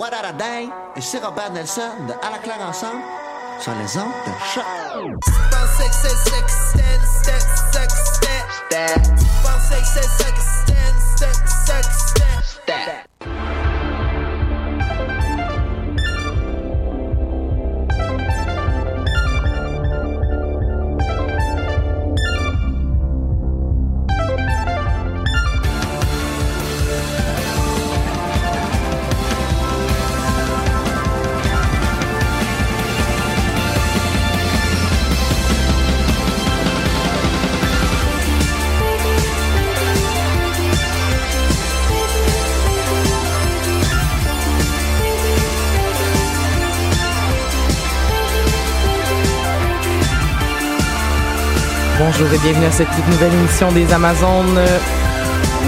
What a? Et c'est Robert Nelson de À la ensemble sur les ondes de choc. Bienvenue à cette toute nouvelle émission des Amazones. Euh,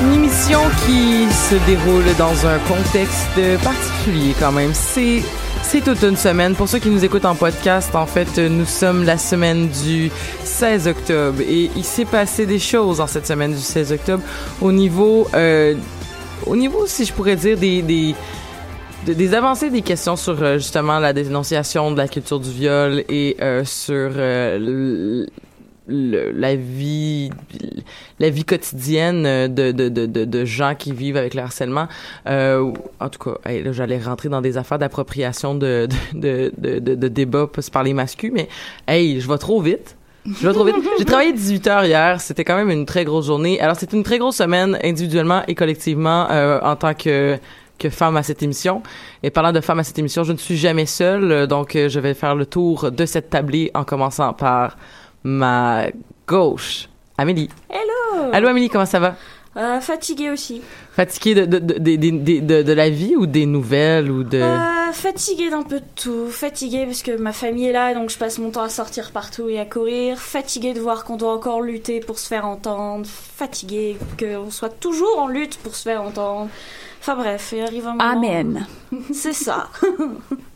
Une émission qui se déroule dans un contexte particulier quand même. C'est toute une semaine. Pour ceux qui nous écoutent en podcast, en fait, nous sommes la semaine du 16 octobre et il s'est passé des choses en cette semaine du 16 octobre au niveau, euh, au niveau, si je pourrais dire, des, des de- des avancées des questions sur euh, justement la dénonciation de la culture du viol et sur euh, la vie la vie quotidienne de, de, de, de, gens qui vivent avec le harcèlement euh, en tout cas j'allais rentrer dans des affaires d'appropriation de de, de, de, de débats par les mais hey je vais trop vite je vais trop vite. J'ai travaillé 18 heures hier. C'était quand même une très grosse journée. Alors, c'était une très grosse semaine individuellement et collectivement euh, en tant que que femme à cette émission. Et parlant de femme à cette émission, je ne suis jamais seule, donc euh, je vais faire le tour de cette tablée en commençant par ma gauche, Amélie. Hello! Allô Amélie, comment ça va? Euh, fatiguée aussi. Fatiguée de, de, de, de, de, la vie ou des nouvelles ou de... Euh, fatiguée d'un peu de tout. Fatiguée parce que ma famille est là, donc je passe mon temps à sortir partout et à courir. Fatiguée de voir qu'on doit encore lutter pour se faire entendre. Fatiguée qu'on soit toujours en lutte pour se faire entendre. Enfin bref, il arrive un moment... Amen. C'est ça.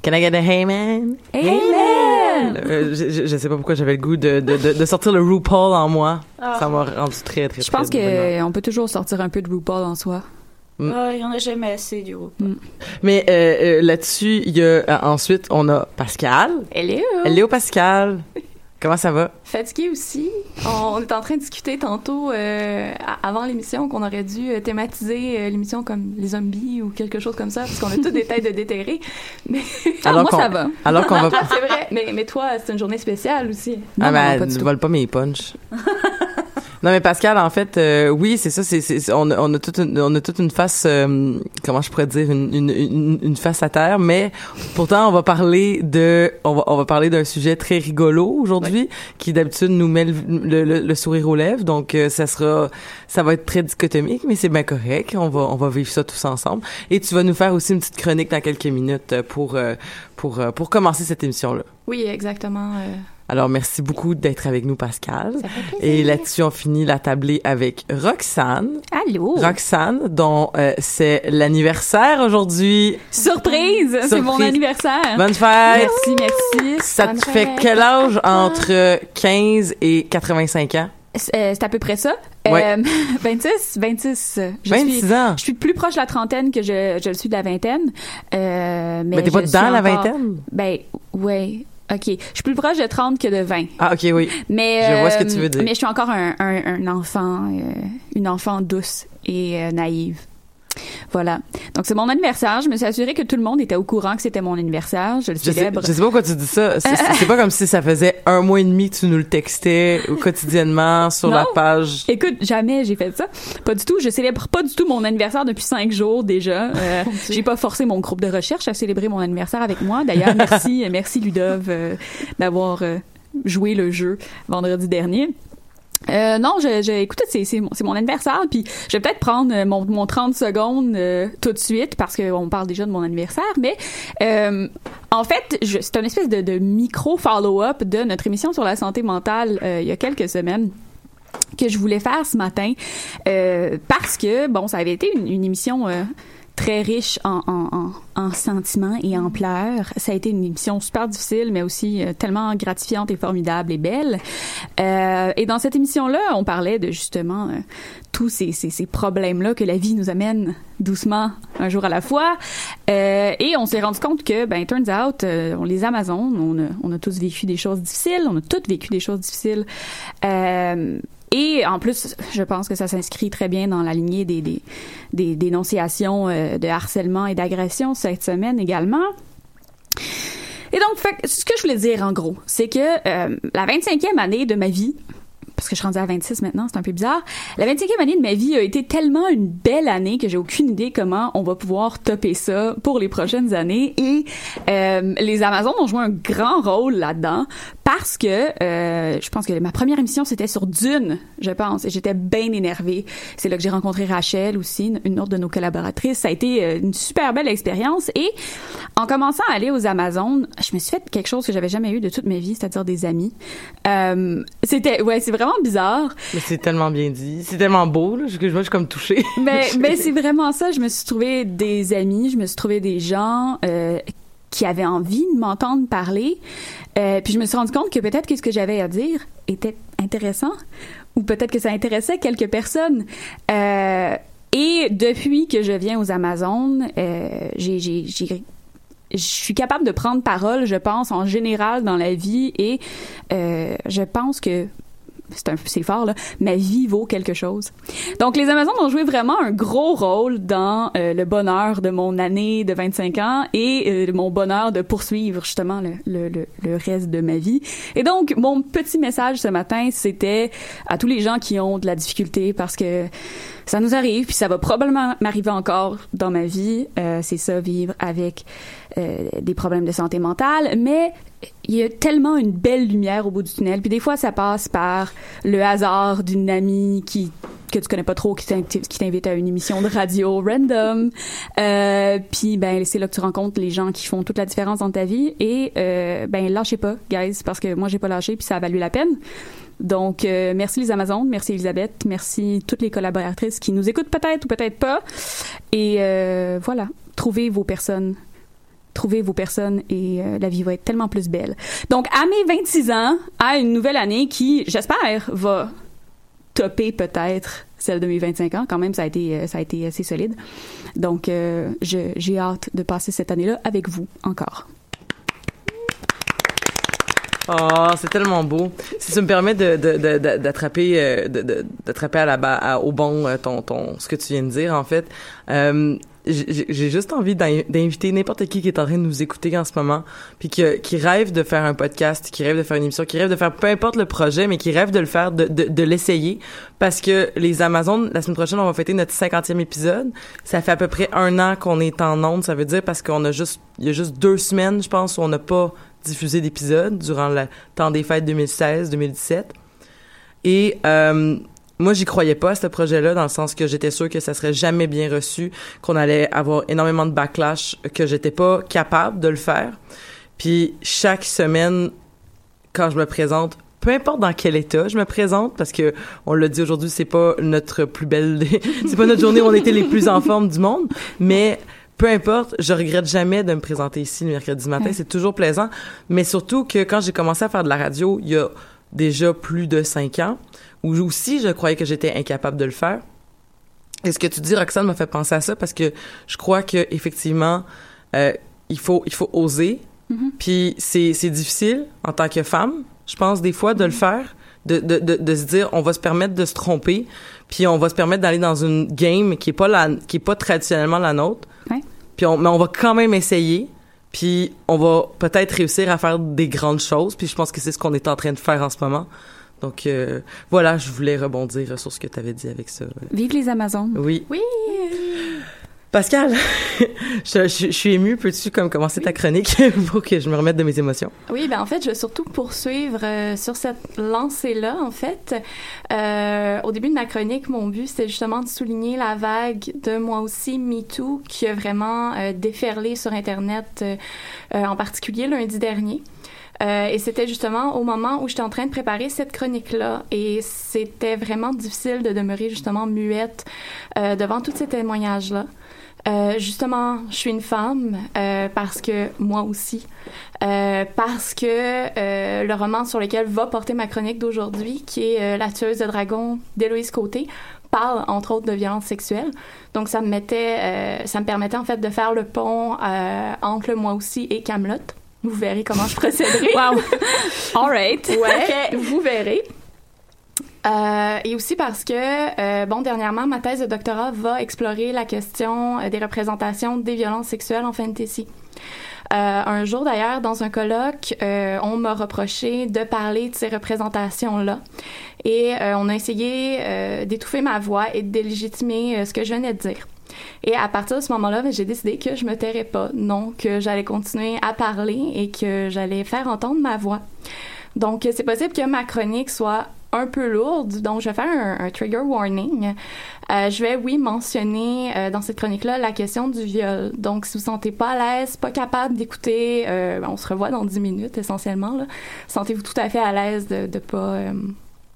Can I get a hey man? Amen! Euh, je, je sais pas pourquoi j'avais le goût de, de, de, de sortir le RuPaul en moi. Ah. Ça m'a rendu très, très, Je pense qu'on peut toujours sortir un peu de RuPaul en soi. Ah, Il y en a jamais assez du groupe. Mais euh, euh, là-dessus, il y a euh, ensuite on a Pascal. Hello! Hello Pascal. Comment ça va? Fatiguée aussi. On est en train de discuter tantôt, euh, avant l'émission, qu'on aurait dû euh, thématiser euh, l'émission comme les zombies ou quelque chose comme ça, parce qu'on a tous des têtes de déterrés. Mais Alors moi, ça va. alors qu'on va- c'est vrai. Mais, mais toi, c'est une journée spéciale aussi. ah non, ben, pas du ne vole pas mes punchs. non mais Pascal, en fait, euh, oui, c'est ça. C'est, on, a- on a toute une, on a toute une face, euh, comment je pourrais dire, une, une, une, une face à terre. Mais pourtant, on va parler de, on va, on va parler d'un sujet très rigolo aujourd'hui, qui d'habitude nous met le, le, le- le sourire aux lèvres. Donc, euh, ça sera, ça va être très dichotomique, mais c'est bien correct. On va, on va vivre ça tous ensemble. Et tu vas nous faire aussi une petite chronique dans quelques minutes pour, pour, euh, pour commencer cette émission là. Oui, exactement. Euh, Alors, merci beaucoup d'être avec nous, Pascal. Et là-dessus, on finit la tablée avec Roxane. Allô? Roxane, dont euh, c'est l'anniversaire aujourd'hui. Surprise! C'est mon anniversaire. Bonne fête! Merci, merci. Ça Bonne te fait fête. quel âge entre 15 et 85 ans? C'est euh, c'est à peu près ça. Ouais. Euh, 26, 26. euh, Je 26 suis, ans. Je suis plus proche de la trentaine que je, je le suis de la vingtaine. Euh, mais Mais t'es pas dans la vingtaine? Ben, ouais. OK. Je suis plus proche de 30 que de 20. Ah, ok, oui. Mais, Je vois ce que euh, tu veux dire. Mais je suis encore un, un, un enfant, euh, une enfant douce et euh, naïve. Voilà. Donc, c'est mon anniversaire. Je me suis assurée que tout le monde était au courant que c'était mon anniversaire. Je le Je sais, célèbre. je sais pas pourquoi tu dis ça. C'est pas comme si ça faisait un mois et demi que tu nous le textais quotidiennement sur la page. Écoute, jamais j'ai fait ça. Pas du tout. Je célèbre pas du tout mon anniversaire depuis cinq jours déjà. Euh, j'ai pas forcé mon groupe de recherche à célébrer mon anniversaire avec moi. D'ailleurs, merci, merci Ludov euh, d'avoir euh, joué le jeu vendredi dernier. Euh, non, je, je, c'est, mon, mon anniversaire, puis je vais peut-être prendre euh, mon, mon 30 secondes euh, tout de suite, parce qu'on parle déjà de mon anniversaire, mais euh, en fait, c'est une espèce de, micro-follow-up de notre émission sur la santé mentale il y a quelques semaines que je voulais faire ce matin parce que bon ça avait été une, émission très riche en, en, en, en sentiments et en pleurs. Ça a été une émission super difficile, mais aussi euh, tellement gratifiante et formidable et belle. Euh, et dans cette émission-là, on parlait de justement euh, tous ces, ces, ces problèmes-là que la vie nous amène doucement un jour à la fois. Euh, et on s'est rendu compte que, ben, turns out, euh, on les Amazones, on a, on a tous vécu des choses difficiles, on a toutes vécu des choses difficiles. Et en plus, je pense que ça s'inscrit très bien dans la lignée des, des, des dénonciations euh, de harcèlement et d'agression cette semaine également. Et donc, fait, ce que je voulais dire en gros, c'est que euh, la 25e année de ma vie, parce que je suis rendue à 26 maintenant, c'est un peu bizarre. La 25e année de ma vie a été tellement une belle année que j'ai aucune idée comment on va pouvoir topper ça pour les prochaines années. Et euh, les Amazones ont joué un grand rôle là-dedans parce que euh, je pense que ma première émission c'était sur Dune, je pense, et j'étais bien énervée. C'est là que j'ai rencontré Rachel aussi, une- autre de nos collaboratrices. Ça a été euh, une super belle expérience. Et en commençant à aller aux Amazones, je me suis fait quelque chose que j'avais jamais eu de toute ma vie, c'est-à-dire des amis. C'était ouais, c'est vraiment bizarre. Mais c'est tellement bien dit. C'est tellement beau, là. Je, moi, je suis comme touchée. Mais, mais c'est vraiment ça. Je me suis trouvé des amis, je me suis trouvé des gens euh, qui avaient envie de m'entendre parler. Euh, puis je me suis rendu compte que peut-être que ce que j'avais à dire était intéressant, ou peut-être que ça intéressait quelques personnes. Euh, et depuis que je viens aux Amazones, j'ai, je suis capable de prendre parole, je pense, en général dans la vie et euh, je pense que c'est fort là, ma vie vaut quelque chose. Donc les Amazones ont joué vraiment un gros rôle dans euh, le bonheur de mon année de 25 ans et euh, mon bonheur de poursuivre justement le, le, le, reste de ma vie. Et donc mon petit message ce matin, c'était à tous les gens qui ont de la difficulté parce que ça nous arrive, puis ça va probablement m'arriver encore dans ma vie. Euh, c'est ça, vivre avec des problèmes de santé mentale. Mais il y a tellement une belle lumière au bout du tunnel. Puis des fois, ça passe par le hasard d'une amie qui que tu connais pas trop, qui t'invite à une émission de radio random. Euh, puis ben c'est là que tu rencontres les gens qui font toute la différence dans ta vie. Et euh, ben lâchez pas, guys, parce que moi j'ai pas lâché, puis ça a valu la peine. Donc, euh, merci les Amazones, merci Elisabeth, merci toutes les collaboratrices qui nous écoutent peut-être ou peut-être pas. Et euh, voilà, trouvez vos personnes. Trouvez vos personnes et euh, la vie va être tellement plus belle. Donc, à mes 26 ans, à une nouvelle année qui, j'espère, va topper peut-être celle de mes 25 ans. Quand même, ça a été, euh, ça a été assez solide. Donc, euh, j'ai hâte de passer cette année-là avec vous encore. Oh, c'est tellement beau. Si tu me permets de, de, de- de- d'attraper, de, d'attraper au bon ton, ton, ce que tu viens de dire, en fait, j'ai juste envie d'in- d'inviter n'importe qui qui est en train de nous écouter en ce moment, puis qui, rêve de faire un podcast, qui rêve de faire une émission, qui rêve de faire peu importe le projet, mais qui rêve de le faire, de l'essayer, parce que les Amazones, la semaine prochaine, on va fêter notre 50e épisode. Ça fait à peu près un an qu'on est en onde, ça veut dire parce qu'on a juste, il y a juste deux semaines, je pense, où on n'a pas diffusé d'épisode durant le temps des fêtes 2016-2017. Et euh, moi, j'y croyais pas à ce projet-là, dans le sens que j'étais sûre que ça serait jamais bien reçu, qu'on allait avoir énormément de backlash, que j'étais pas capable de le faire. Puis chaque semaine, quand je me présente, peu importe dans quel état je me présente, parce que on l'a dit aujourd'hui, c'est pas notre plus belle, c'est pas notre journée où on était les plus en forme du monde, mais peu importe, je regrette jamais de me présenter ici le mercredi matin. C'est toujours plaisant. Mais surtout que quand j'ai commencé à faire de la radio, il y a déjà plus de cinq ans, où aussi je croyais que j'étais incapable de le faire. Et ce que tu dis, Roxane, m'a fait penser à ça? Parce que je crois que effectivement, euh, il faut il faut oser. Puis c'est c'est difficile en tant que femme, je pense des fois de le faire, de, de de de se dire on va se permettre de se tromper, puis on va se permettre d'aller dans une game qui est pas la qui est pas traditionnellement la nôtre. Ouais. Puis on mais on va quand même essayer. Puis on va peut-être réussir à faire des grandes choses. Puis je pense que c'est ce qu'on est en train de faire en ce moment. Donc euh, voilà, je voulais rebondir sur ce que tu avais dit avec ça. Vive les Amazones. Oui. Oui. Pascal, je, je- je suis émue. Peux-tu comme commencer ta chronique pour que je me remette de mes émotions? Oui, ben en fait, je vais surtout poursuivre euh, sur cette lancée-là. En fait, Euh, au début de ma chronique, mon but c'était justement de souligner la vague de moi aussi MeToo qui a vraiment euh, déferlé sur Internet, en particulier lundi dernier. Euh, et c'était justement au moment où j'étais en train de préparer cette chronique-là. Et c'était vraiment difficile de demeurer justement muette euh, devant tous ces témoignages-là. Euh, justement, je suis une femme euh, parce que moi aussi, euh, parce que euh, le roman sur lequel va porter ma chronique d'aujourd'hui, qui est euh, La tueuse de dragon d'Héloïse Côté, parle entre autres de violence sexuelle. Donc ça me mettait, euh, ça me permettait en fait de faire le pont entre moi aussi et Camelot. Vous verrez comment je procéderai. Wow. All right. Ouais, vous verrez. Euh, et aussi parce que, euh, bon, dernièrement, ma thèse de doctorat va explorer la question euh, des représentations des violences sexuelles en fantasy. Un jour d'ailleurs, dans un colloque, on m'a reproché de parler de ces représentations-là. Et on a essayé d'étouffer ma voix et de délégitimer ce que je venais de dire. Et à partir de ce moment-là, ben, j'ai décidé que je me tairais pas, non, que j'allais continuer à parler et que j'allais faire entendre ma voix. Donc, c'est possible que ma chronique soit un peu lourde, donc je vais faire un, trigger warning. Euh, je vais, oui, mentionner euh, dans cette chronique-là la question du viol. Donc, si vous ne sentez pas à l'aise, pas capable d'écouter, euh, ben, on se revoit dans 10 minutes essentiellement. Sentez-vous tout à fait à l'aise de ne pas...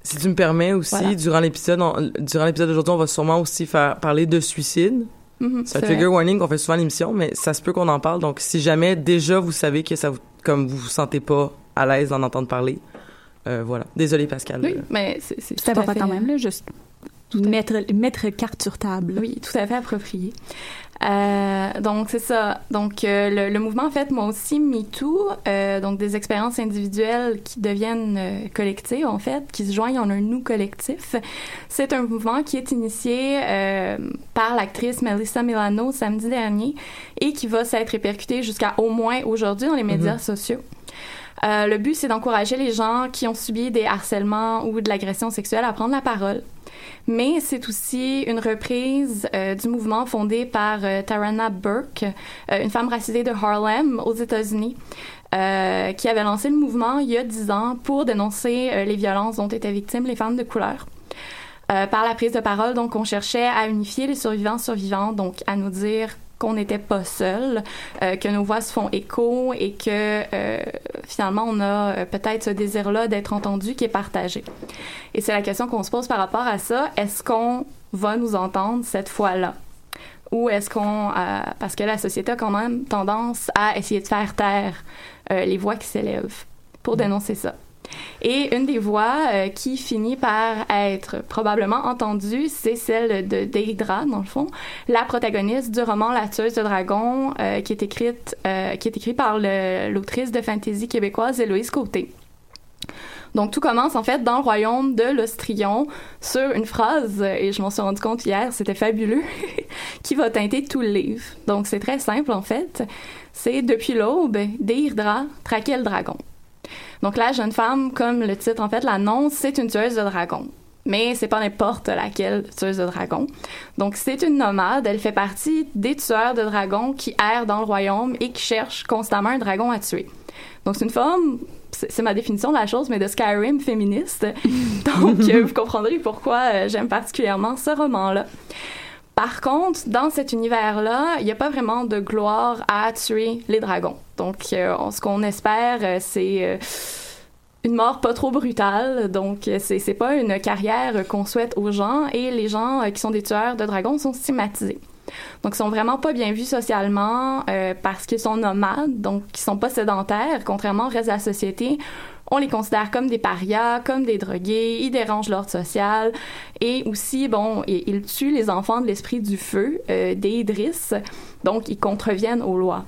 euh, Si tu me permets aussi, Voilà. durant l'épisode, durant l'épisode d'aujourd'hui, on va sûrement aussi faire parler de suicide. mhm, C'est un trigger vrai. warning qu'on fait souvent à l'émission, mais ça se peut qu'on en parle. Donc, si jamais déjà vous savez que ça vous, comme vous vous sentez pas à l'aise d'en entendre parler, euh, voilà. Désolé Pascal. Oui, Euh, mais c'est c'est C'est tout à important fait- quand même, là, juste mettre, mettre carte sur table. Oui, tout à fait approprié. Euh, donc c'est ça. Donc euh, le, le mouvement en fait moi aussi MeToo, euh, donc des expériences individuelles qui deviennent euh, collectives en fait, qui se joignent en un nous collectif. C'est un mouvement qui est initié euh, par l'actrice Melissa Milano samedi dernier et qui va s'être répercuté jusqu'à au moins aujourd'hui dans les médias sociaux. Euh, le but, c'est d'encourager les gens qui ont subi des harcèlements ou de l'agression sexuelle à prendre la parole. Mais c'est aussi une reprise euh, du mouvement fondé par euh, Tarana Burke, une femme racisée de Harlem aux États-Unis, qui avait lancé le mouvement il y a dix ans pour dénoncer les violences dont étaient victimes les femmes de couleur. Par la prise de parole, donc, on cherchait à unifier les survivants survivantes, donc à nous dire qu'on n'était pas seuls, euh, que nos voix se font écho et que euh, finalement on a euh, peut-être ce désir-là d'être entendu qui est partagé. Et c'est la question qu'on se pose par rapport à ça. Est-ce qu'on va nous entendre cette fois-là? Ou est-ce qu'on... euh, parce que la société a quand même tendance à essayer de faire taire les voix qui s'élèvent pour dénoncer ça. Et une des voix euh, qui finit par être probablement entendue, c'est celle de Deidra, dans le fond, la protagoniste du roman La tueuse de dragon, euh, qui est écrite, euh, qui est écrit par l'autrice de fantasy québécoise Héloïse Côté. Donc tout commence en fait dans le royaume de l'Ostrion sur une phrase, et je m'en suis rendu compte hier, c'était fabuleux, qui va teinter tout le livre. Donc c'est très simple en fait. C'est depuis l'aube, Deirdre traquait le dragon. Donc la jeune femme, comme le titre en fait l'annonce, c'est une tueuse de dragons. Mais c'est pas n'importe laquelle tueuse de dragons. Donc c'est une nomade, elle fait partie des tueurs de dragons qui errent dans le royaume et qui cherchent constamment un dragon à tuer. Donc c'est une c'est c'est ma définition de la chose, mais de Skyrim féministe. Donc euh, vous comprendrez pourquoi euh, j'aime particulièrement ce roman-là. Par contre, dans cet univers-là, il n'y a pas vraiment de gloire à tuer les dragons. Donc, euh, ce qu'on espère, euh, c'est euh, une mort pas trop brutale, donc c'est pas une carrière qu'on souhaite aux gens et les gens qui sont des tueurs de dragons sont stigmatisés. Donc ils sont vraiment pas bien vus socialement euh, parce qu'ils sont nomades, donc ils sont pas sédentaires, contrairement au reste de la société. On les considère comme des parias, comme des drogués, ils dérangent l'ordre social et aussi, bon, ils, tuent les enfants de l'esprit du feu, euh, des Idris, donc ils contreviennent aux lois.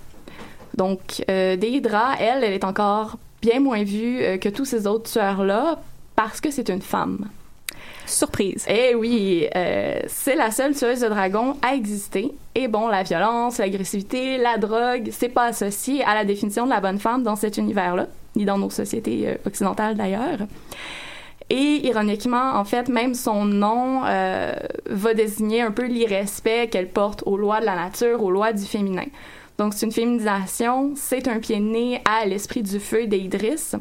Donc, euh, Deidra, elle, elle est encore bien moins vue euh, que tous ces autres tueurs-là parce que c'est une femme. Surprise. Eh oui, euh, c'est la seule tueuse de dragons à exister. Et bon, la violence, l'agressivité, la drogue, c'est pas associé à la définition de la bonne femme dans cet univers-là, ni dans nos sociétés euh, occidentales d'ailleurs. Et ironiquement, en fait, même son nom euh, va désigner un peu l'irrespect qu'elle porte aux lois de la nature, aux lois du féminin. Donc, c'est une féminisation, c'est un pied de nez à l'esprit du feu d'Idris.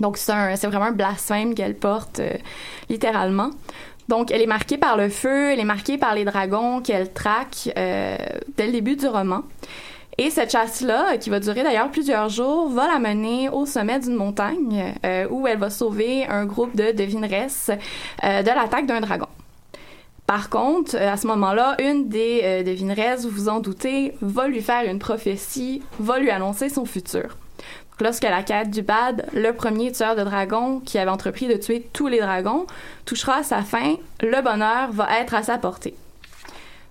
Donc, c'est vraiment un blasphème qu'elle porte, euh, littéralement. Donc, elle est marquée par le feu, elle est marquée par les dragons qu'elle traque euh, dès le début du roman. Et cette chasse-là, qui va durer d'ailleurs plusieurs jours, va la mener au sommet d'une montagne euh, où elle va sauver un groupe de devineresses euh, de l'attaque d'un dragon. Par contre, euh, à ce moment-là, une des euh, devineresses, vous vous en doutez, va lui faire une prophétie, va lui annoncer son futur. Donc, Lorsque la quête du Bad, le premier tueur de dragons qui avait entrepris de tuer tous les dragons, touchera à sa fin, le bonheur va être à sa portée.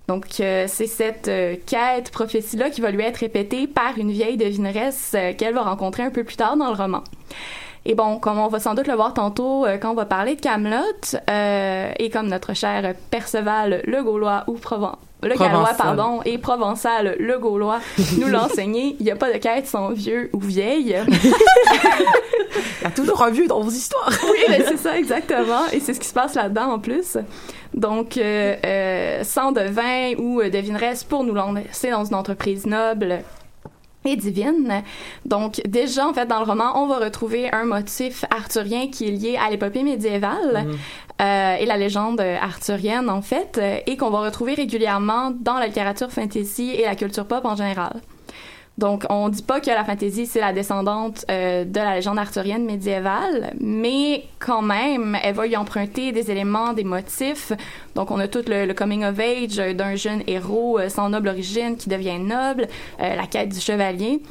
Donc, euh, c'est cette euh, quête, prophétie-là, qui va lui être répétée par une vieille devineresse euh, qu'elle va rencontrer un peu plus tard dans le roman. Et bon, comme on va sans doute le voir tantôt euh, quand on va parler de Camelot, euh, et comme notre cher Perceval le Gaulois ou Proven- le Gallois, Provençal. pardon, et Provençal le Gaulois nous l'a enseigné, il n'y a pas de quête sans vieux ou vieille. Il y a toujours un vieux dans vos histoires. Oui, ben c'est ça, exactement. Et c'est ce qui se passe là-dedans en plus. Donc, euh, euh, sang de vin ou devineresse pour nous lancer dans une entreprise noble et divine. Donc, déjà, en fait, dans le roman, on va retrouver un motif arthurien qui est lié à l'épopée médiévale euh, et la légende arthurienne, en fait, et qu'on va retrouver régulièrement dans la littérature fantasy et la culture pop en général. Donc, on dit pas que la fantasy, c'est la descendante euh, de la légende arthurienne médiévale, mais quand même, elle va y emprunter des éléments, des motifs. Donc, on a tout le, le coming of age euh, d'un jeune héros euh, sans noble origine qui devient noble, euh, la quête du chevalier.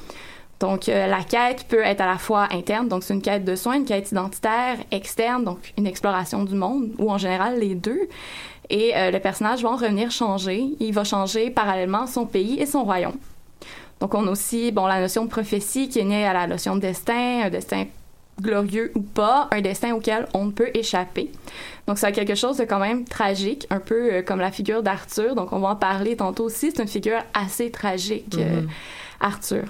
Donc, euh, la quête peut être à la fois interne, donc c'est une quête de soins, une quête identitaire, externe, donc une exploration du monde, ou en général les deux. Et euh, le personnage va en revenir changer. Il va changer parallèlement son pays et son royaume. Donc, on a aussi, bon, la notion de prophétie qui est née à la notion de destin, un destin glorieux ou pas, un destin auquel on ne peut échapper. Donc, c'est quelque chose de quand même tragique, un peu euh, comme la figure d'Arthur. Donc, on va en parler tantôt aussi. C'est une figure assez tragique, euh, Mhm. Arthur.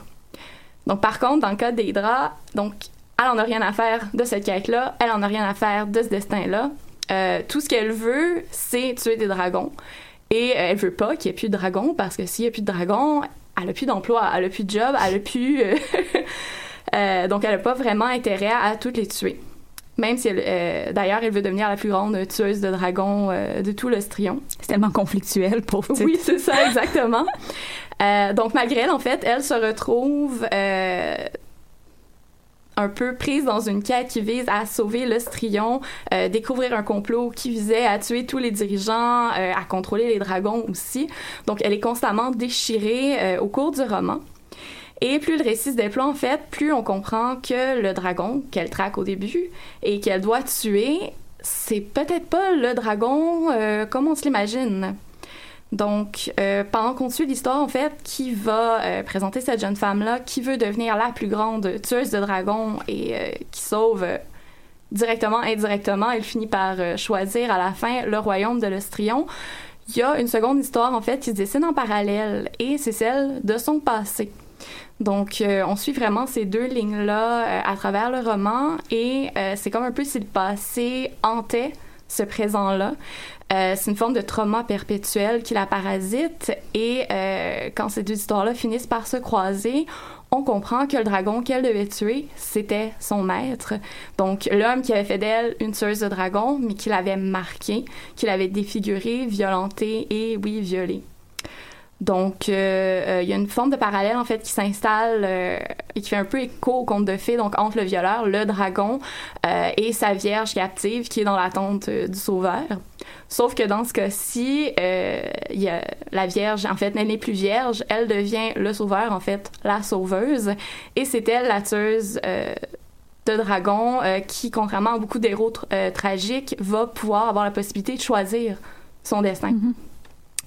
Donc, par contre, dans le cas d'Hydra, donc, elle en a rien à faire de cette quête-là, elle en a rien à faire de ce destin-là. Euh, tout ce qu'elle veut, c'est tuer des dragons. Et elle veut pas qu'il y ait plus de dragons, parce que s'il y a plus de dragons, elle a plus d'emploi, elle a plus de job, elle a plus... euh, euh, donc, elle a pas vraiment intérêt à toutes les tuer. Même si, elle, euh, d'ailleurs, elle veut devenir la plus grande tueuse de dragons euh, de tout l'Ostrion. C'est tellement conflictuel, pauvre petite. Oui, c'est ça, exactement. Donc, malgré elle, en fait, elle se retrouve un peu prise dans une quête qui vise à sauver l'Ostrion, euh, découvrir un complot qui visait à tuer tous les dirigeants, euh, à contrôler les dragons aussi. Donc, elle est constamment déchirée euh, au cours du roman. Et plus le récit se déploie, en fait, plus on comprend que le dragon qu'elle traque au début et qu'elle doit tuer, c'est peut-être pas le dragon euh, comme on se l'imagine. Donc, euh, pendant qu'on suit l'histoire, en fait, qui va euh, présenter cette jeune femme-là, qui veut devenir la plus grande tueuse de dragons et euh, qui sauve directement, indirectement, elle finit par choisir à la fin le royaume de l'Ostrion. Il y a une seconde histoire, en fait, qui se dessine en parallèle et c'est celle de son passé. Donc, on suit vraiment ces deux lignes-là à travers le roman et c'est comme un peu si le passé hantait ce présent-là. Euh, c'est une forme de trauma perpétuel qui la parasite et euh, quand ces deux histoires-là finissent par se croiser, on comprend que le dragon qu'elle devait tuer, c'était son maître. Donc, l'homme qui avait fait d'elle une tueuse de dragon, mais qui l'avait marquée, qui l'avait défigurée, violentée et, oui, violée. Donc, euh, euh, il y a une forme de parallèle, en fait, qui s'installe euh, et qui fait un peu écho au conte de fées, donc entre le violeur, le dragon, et sa vierge captive qui est dans l'attente du sauveur. Sauf que dans ce cas-ci, la vierge, en fait, elle n'est plus vierge, elle devient le sauveur, en fait, la sauveuse, et c'est elle la tueuse de dragon qui, contrairement à beaucoup d'héros tr- tragiques, va pouvoir avoir la possibilité de choisir son destin.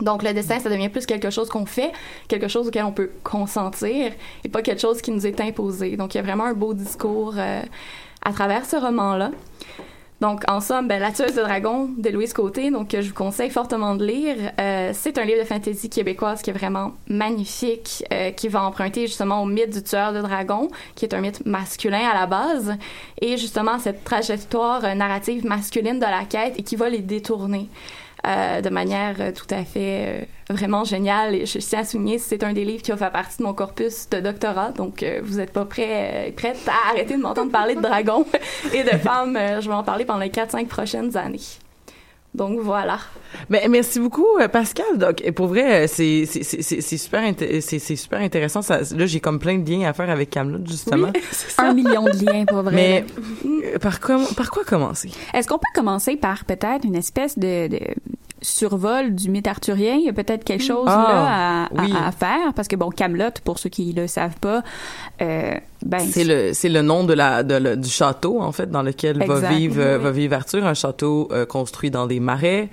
Donc le destin, ça devient plus quelque chose qu'on fait, quelque chose auquel on peut consentir, et pas quelque chose qui nous est imposé. Donc il y a vraiment un beau discours euh, à travers ce roman-là. Donc, en somme, ben, La tueuse de dragon de Louise Côté, donc que je vous conseille fortement de lire. Euh, c'est un livre de fantasy québécoise qui est vraiment magnifique, euh, qui va emprunter justement au mythe du tueur de dragon, qui est un mythe masculin à la base, et justement cette trajectoire euh, narrative masculine de la quête et qui va les détourner. Euh, de manière euh, tout à fait euh, vraiment géniale. Et je tiens à souligner, c'est un des livres qui va faire partie de mon corpus de doctorat. Donc, euh, vous n'êtes pas prêt, prête à arrêter de m'entendre parler de dragons et de femmes. Je vais en parler pendant les 4-5 prochaines années. Donc, voilà. Mais merci beaucoup, euh, Pascal. Donc, et pour vrai, euh, c'est super c'est super intéressant. Ça, là, j'ai comme plein de liens à faire avec Camelot justement. Un million de liens, pour vrai. Mais euh, par quoi par quoi commencer? Est-ce qu'on peut commencer par peut-être une espèce de, de survol du mythe arthurien? Il y a peut-être quelque chose Ah, là à, à- oui. à faire parce que bon, Camelot, pour ceux qui le savent pas, euh, ben C'est le c'est le nom de la de le- du château en fait dans lequel va vivre Oui. va vivre Arthur, un château euh, construit dans des marais.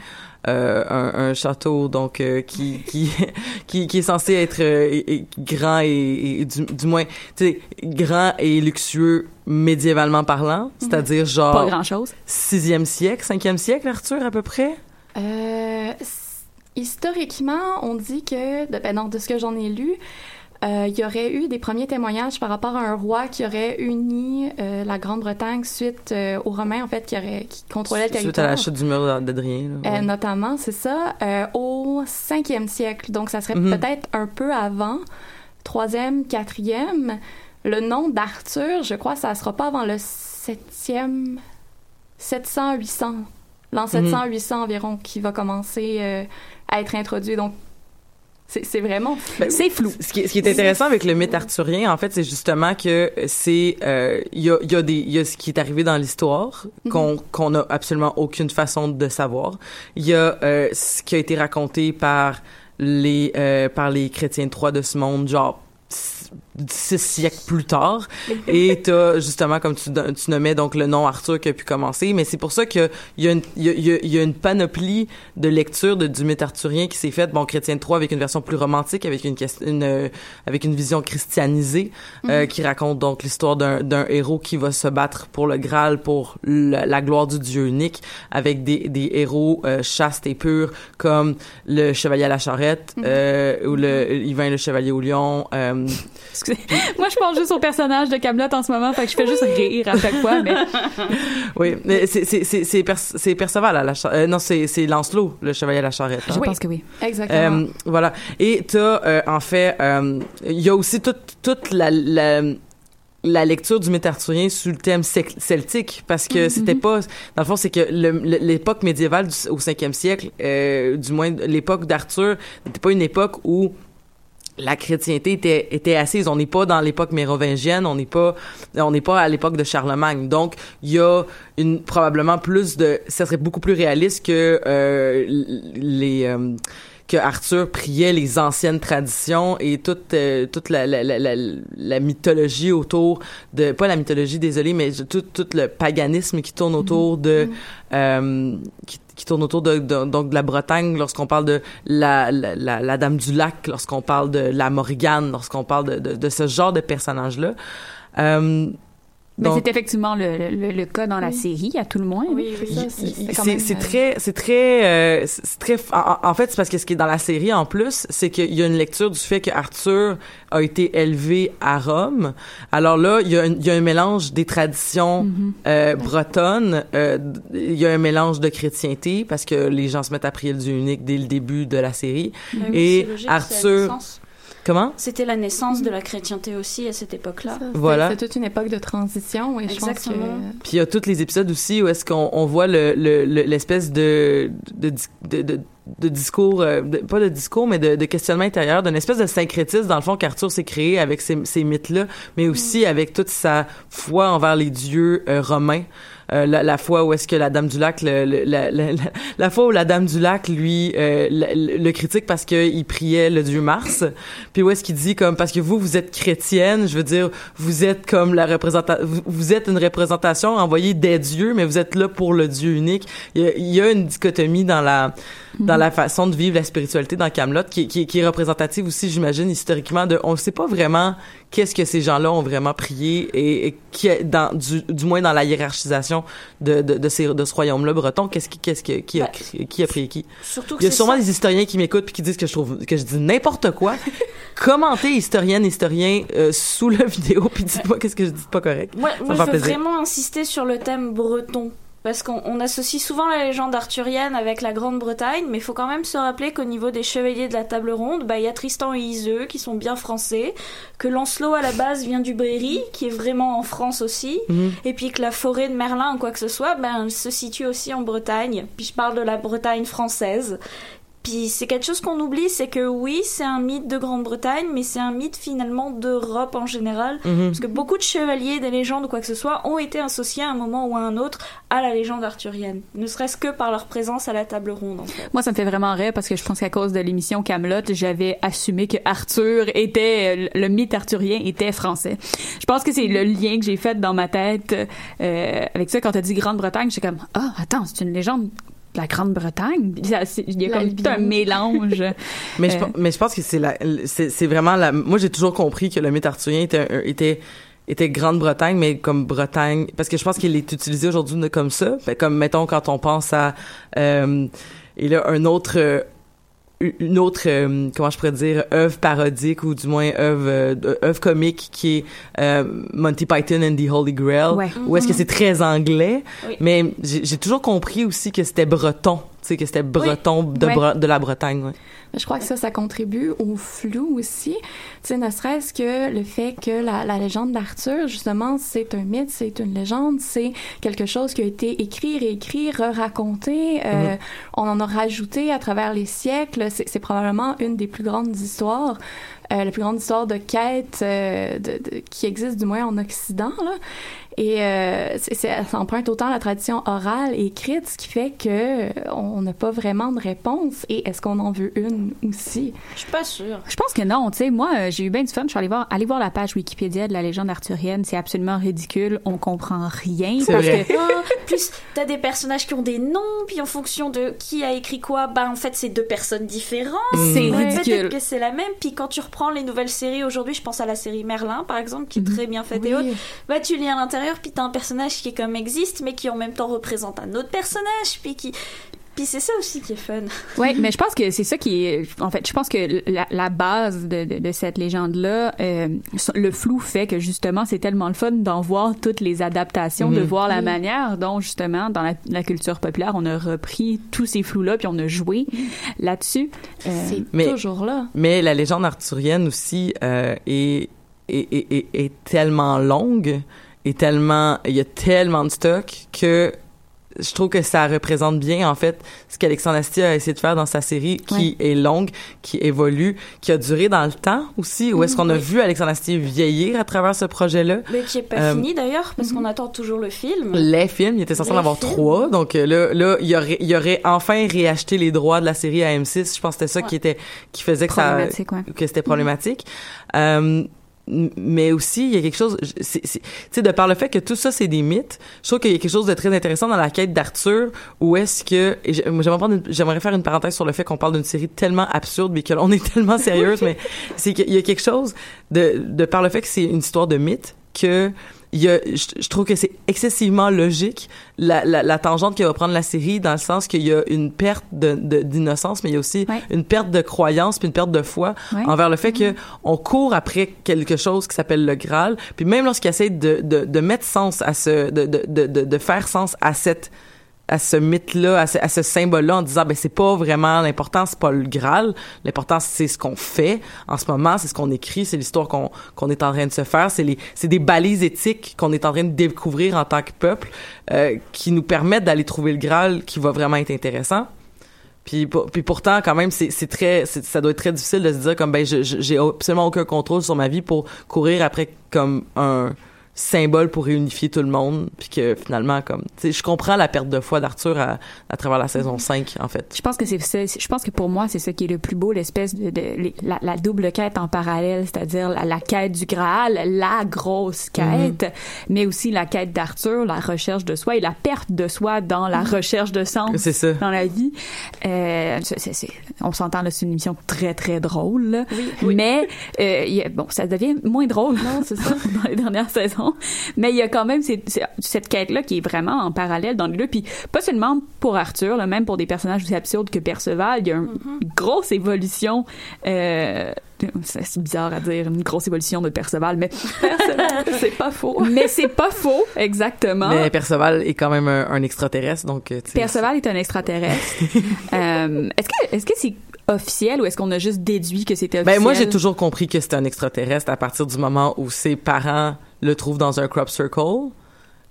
Euh, un, un château donc euh, qui, qui qui qui est censé être euh, et- et grand et, et du, du moins tu sais grand et luxueux médiévalement parlant, c'est-à-dire genre pas grand chose. sixième siècle, cinquième siècle Arthur à peu près? Euh, historiquement, on dit que, de, ben non, de ce que j'en ai lu, euh, il y aurait eu des premiers témoignages par rapport à un roi qui aurait uni euh, la Grande-Bretagne suite aux Romains, en fait, qui, aurait, qui contrôlaient le Suite à la chute du mur d'Adrien. ouais. notamment, c'est ça, au 5e siècle. Donc, ça serait Mhm. peut-être un peu avant, 3e, 4e. Le nom d'Arthur, je crois, ça sera pas avant le 7e, 700, 800. L'an 700, 800 environ, qui va commencer euh, à être introduit. Donc, c'est c'est vraiment Ben, C'est flou. Ce qui, est- ce qui est intéressant avec le mythe arthurien, en fait, c'est justement que c'est euh, il y a il y a des il y a ce qui est arrivé dans l'histoire qu'on qu'on a absolument aucune façon de savoir. Il y a euh, ce qui a été raconté par les euh, par les chrétiens de Troyes de ce monde, genre six siècles plus tard. Et t'as justement comme tu, tu nommais donc le nom Arthur qui a pu commencer. Mais c'est pour ça que il y a une il y a, il y a- une panoplie de lecture de, du mythe arthurien qui s'est faite. Bon chrétien de Troyes avec une version plus romantique avec une, une euh, avec une vision christianisée euh, qui raconte donc l'histoire d'un héros qui va se battre pour le Graal pour la gloire du Dieu unique avec des des héros euh, chastes et purs comme le chevalier à la charrette euh, ou le Yvain le chevalier au lion euh, Excusez. Moi, je pense juste au personnage de Camelot en ce moment, fait que je fais juste rire à chaque fois, mais Oui, mais c'est c'est c'est c'est Perce- c'est Perceval à la char- euh, non c'est c'est Lancelot le chevalier à la charrette. hein. je pense que oui. exactement. Euh, voilà. Et t'as euh, en fait euh, il y a aussi toute toute la, la la lecture du mythe arthurien sous le thème celtique parce que c'était pas dans le fond c'est que l'époque médiévale du- au 5e siècle euh, du moins l'époque d'Arthur n'était pas une époque où la chrétienté était était assise. On n'est pas dans l'époque mérovingienne on n'est pas on n'est pas à l'époque de Charlemagne. Donc il y a une probablement plus de ça serait beaucoup plus réaliste que euh, les euh, que Arthur priait les anciennes traditions et toute euh, toute la, la, la, la, la mythologie autour de pas la mythologie désolé mais tout tout le paganisme qui tourne autour de euh, qui, qui tourne autour de, de- donc de la Bretagne lorsqu'on parle de la, la, la, Dame du Lac lorsqu'on parle de la Morgane lorsqu'on parle de, de, de ce genre de personnage là euh, Mais c'est effectivement le, le, le cas dans la série, à tout le moins. Oui, oui, c'est- c'est euh, très c'est très euh, c'est très en, en fait c'est parce que ce qui est dans la série en plus c'est qu'il y a une lecture du fait que Arthur a été élevé à Rome alors là il y a un, il y a un mélange des traditions Mm-hmm. euh, bretonnes euh, il y a un mélange de chrétienté parce que les gens se mettent à prier le Dieu unique dès le début de la série oui, et Arthur. Comment? C'était la naissance de la chrétienté aussi à cette époque-là. Voilà. C'est toute une époque de transition et je pense que... Exactement. Puis il y a tous les épisodes aussi où est-ce qu'on on voit le le- le- l'espèce de de, de, de de discours, euh, de- pas de discours, mais de, de questionnement intérieur, d'une espèce de syncrétisme, dans le fond, qu'Arthur s'est créé avec ces, ces mythes-là, mais aussi avec toute sa foi envers les dieux euh, romains. Euh, la, la fois où est-ce que la Dame du Lac, le, le- la, la, la- fois où la Dame du Lac, lui, euh, le, le critique parce qu'il priait le dieu Mars, puis où est-ce qu'il dit comme, parce que vous, vous êtes chrétienne, je veux dire, vous êtes comme la représentation, vous, êtes une représentation envoyée des dieux, mais vous êtes là pour le Dieu unique. Il y a, il y a une dichotomie dans la dans la façon de vivre la spiritualité dans Camelot qui, qui, qui est représentative aussi j'imagine historiquement de on ne sait pas vraiment qu'est-ce que ces gens-là ont vraiment prié et, et qui est dans du, du moins dans la hiérarchisation de de, de, ces, de ce royaume-là breton qu'est-ce qui qu'est-ce que qui a cri- qui a prié qui? Surtout que il y a sûrement ça. des historiens qui m'écoutent puis qui disent que je trouve que je dis n'importe quoi commentez historienne historien euh, sous la vidéo puis dites-moi qu'est-ce que je dis de pas correct Moi, moi je veux plaisir vraiment insister sur le thème breton. Parce qu'on on associe souvent la légende arthurienne avec la Grande-Bretagne, mais il faut quand même se rappeler qu'au niveau des chevaliers de la table ronde, bah, il y a Tristan et Iseux qui sont bien français, que Lancelot à la base vient du Bréry, qui est vraiment en France aussi, Mhm. et puis que la forêt de Merlin ou quoi que ce soit, ben, elle se situe aussi en Bretagne. Puis je parle de la Bretagne française. Puis c'est quelque chose qu'on oublie, c'est que oui, c'est un mythe de Grande-Bretagne, mais c'est un mythe finalement d'Europe en général. Mhm. Parce que beaucoup de chevaliers, des légendes ou quoi que ce soit, ont été associés à un moment ou à un autre à la légende arthurienne. Ne serait-ce que par leur présence à la table ronde, en fait. Moi, ça me fait vraiment rire parce que je pense qu'à cause de l'émission Camelot, j'avais assumé que Arthur était le mythe arthurien était français. Je pense que c'est le lien que j'ai fait dans ma tête euh, avec ça quand t'as dit Grande-Bretagne. J'étais comme ah attends c'est une légende de la Grande-Bretagne. Il y a comme tout un mélange. Mais je, Euh, mais je pense que c'est la, c'est, c'est vraiment la, moi j'ai toujours compris que le mythe arthurien était, était, était Grande-Bretagne, mais comme Bretagne, parce que je pense qu'il est utilisé aujourd'hui comme ça. Fait comme, mettons, quand on pense à, euh, et là, un autre, une autre, euh, comment je pourrais dire, œuvre parodique ou du moins œuvre, euh, œuvre comique qui est euh, Monty Python and the Holy Grail, Ouais. où est-ce que Mhm. c'est très anglais, Oui. mais j'ai j'ai toujours compris aussi que c'était breton, tu sais, que c'était breton de, Ouais. Bre- de la Bretagne, ouais. Je crois que ça, ça contribue au flou aussi. Tu sais, ne serait-ce que le fait que la, la légende d'Arthur, justement, c'est un mythe, c'est une légende, c'est quelque chose qui a été écrit, réécrit, re-raconté. euh, Mhm. On en a rajouté à travers les siècles. C'est c'est probablement une des plus grandes histoires, euh, la plus grande histoire de quête euh, de, de- qui existe du moins en Occident. Là. Et euh, c'est- c'est- ça emprunte autant la tradition orale et écrite, ce qui fait que euh, on n'a pas vraiment de réponse. Et est-ce qu'on en veut une aussi? Je suis pas sûre. Je pense que non, tu sais, moi, euh, j'ai eu bien du fun. Je suis allée voir, aller voir la page Wikipédia de la légende arthurienne. C'est absolument ridicule. On comprend rien. C'est parce vrai. que- Ah, plus, t'as des personnages qui ont des noms, puis en fonction de qui a écrit quoi, bah en fait c'est deux personnes différentes. C'est Mais ridicule. Peut-être que c'est la même. Puis quand tu reprends les nouvelles séries aujourd'hui, je pense à la série Merlin par exemple, qui est Mhm. très bien faite et autres. Bah tu lis à l'intérieur, puis t'as un personnage qui est comme existe, mais qui en même temps représente un autre personnage, puis qui. Puis c'est ça aussi qui est fun. Oui, mais je pense que c'est ça qui est. En fait, je pense que la, la base de, de, de cette légende-là, euh, le flou fait que justement, c'est tellement le fun d'en voir toutes les adaptations, de Mhm. voir la Mhm. manière dont justement, dans la, la culture populaire, on a repris tous ces flous-là, puis on a joué là-dessus. Euh, Mais- toujours là. Mais la légende arthurienne aussi euh, est, est, est, est, est tellement longue et tellement il y a tellement de stock que je trouve que ça représente bien en fait ce qu'Alexandre Astier a essayé de faire dans sa série qui est longue, qui évolue, qui a duré dans le temps aussi. Où est-ce qu'on a Oui. vu Alexandre Astier vieillir à travers ce projet-là? Mais qui est pas Euh, fini d'ailleurs, parce qu'on attend toujours le film. les films, il était censé en avoir films. trois, donc euh, là, là, il y aurait, il y aurait enfin réacheté les droits de la série à M6. Je pense que c'était ça qui était, qui faisait que ça, ouais. que c'était problématique. Euh, mais aussi, il y a quelque chose, tu sais, de par le fait que tout ça, c'est des mythes, je trouve qu'il y a quelque chose de très intéressant dans la quête d'Arthur, où est-ce que, j'aimerais faire une parenthèse sur le fait qu'on parle d'une série tellement absurde, mais que l'on est tellement sérieuse, mais c'est qu'il y a quelque chose de, de par le fait que c'est une histoire de mythe, que il y a, je, je trouve que c'est excessivement logique la, la, la tangente que va prendre la série dans le sens qu'il y a une perte de, de- d'innocence mais il y a aussi une perte de croyance puis une perte de foi Ouais. envers le fait que on court après quelque chose qui s'appelle le Graal puis même lorsqu'il essaie de, de, de mettre sens à ce de, de faire sens à cette à ce mythe-là, à ce, symbole-là, en disant ben c'est pas vraiment l'important, c'est pas le Graal, l'important c'est ce qu'on fait en ce moment, c'est ce qu'on écrit, c'est l'histoire qu'on qu'on est en train de se faire, c'est les c'est des balises éthiques qu'on est en train de découvrir en tant que peuple euh, qui nous permettent d'aller trouver le Graal qui va vraiment être intéressant. Puis, puis pourtant, quand même, c'est très, ça doit être très difficile de se dire comme ben, j'ai absolument aucun contrôle sur ma vie pour courir après comme un symbole pour réunifier tout le monde, puis que finalement, comme, tu sais, je comprends la perte de foi d'Arthur à, à travers la saison 5, en fait. Je pense que c'est ça. Je pense que pour moi, c'est ça qui est le plus beau, l'espèce de, de- la, la double quête en parallèle, c'est-à-dire la, la quête du Graal, la grosse quête, mais aussi la quête d'Arthur, la recherche de soi et la perte de soi dans la recherche de sens C'est ça. dans la vie. Euh, c'est- c'est- c'est- on s'entend là, c'est une émission très très drôle, là. mais euh, a- bon, ça devient moins drôle, non, c'est ça, dans les dernières saisons. Mais il y a quand même ces- ces- cette quête-là qui est vraiment en parallèle dans les deux, puis pas seulement pour Arthur, là, même pour des personnages aussi absurdes que Perceval, il y a un- une grosse évolution. Euh, c'est c'est bizarre à dire, une grosse évolution de Perceval, mais c'est pas faux. mais c'est pas faux, exactement. Mais Perceval est quand même un, un extraterrestre, donc, euh, Perceval est un extraterrestre. Euh, est-ce que est-ce que c'est officiel ou est-ce qu'on a juste déduit que c'était officiel Ben moi j'ai toujours compris que c'était un extraterrestre à partir du moment où ses parents le trouvent dans un crop circle.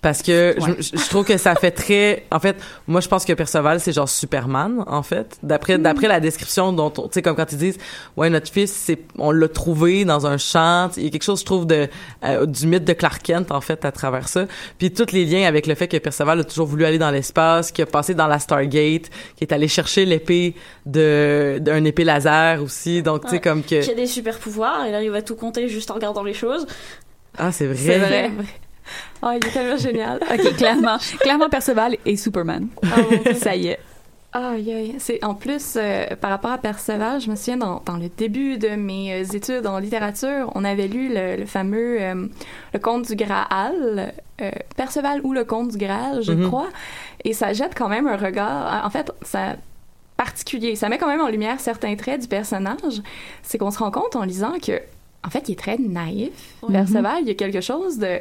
Parce que Ouais. je, je trouve que ça fait très en fait moi je pense que Perceval c'est genre Superman en fait. D'après d'après la description dont on- tu sais comme quand ils disent ouais notre fils c'est on l'a trouvé dans un champ il y a quelque chose je trouve de euh, du mythe de Clark Kent en fait à travers ça. Puis tous les liens avec le fait que Perceval a toujours voulu aller dans l'espace qui a passé dans la Stargate qui est allé chercher l'épée de d'un épée laser aussi. Donc tu sais Ouais. comme que Qui a des super pouvoirs, il arrive à tout compter juste en regardant les choses. Ah, c'est vrai? C'est vrai. Oh, il est tellement génial. Ok, clairement, clairement Perceval et Superman. Ah, mon Dieu. Ça y est. Aïe, aïe. C'est en plus euh, par rapport à Perceval, je me souviens dans, dans le début de mes euh, études en littérature, on avait lu le, le fameux euh, le conte du Graal, euh, Perceval ou le conte du Graal, je Mhm. crois, et ça jette quand même un regard. En fait, ça particulier, ça met quand même en lumière certains traits du personnage. C'est qu'on se rend compte en lisant que en fait, il est très naïf. Perceval, il y a quelque chose de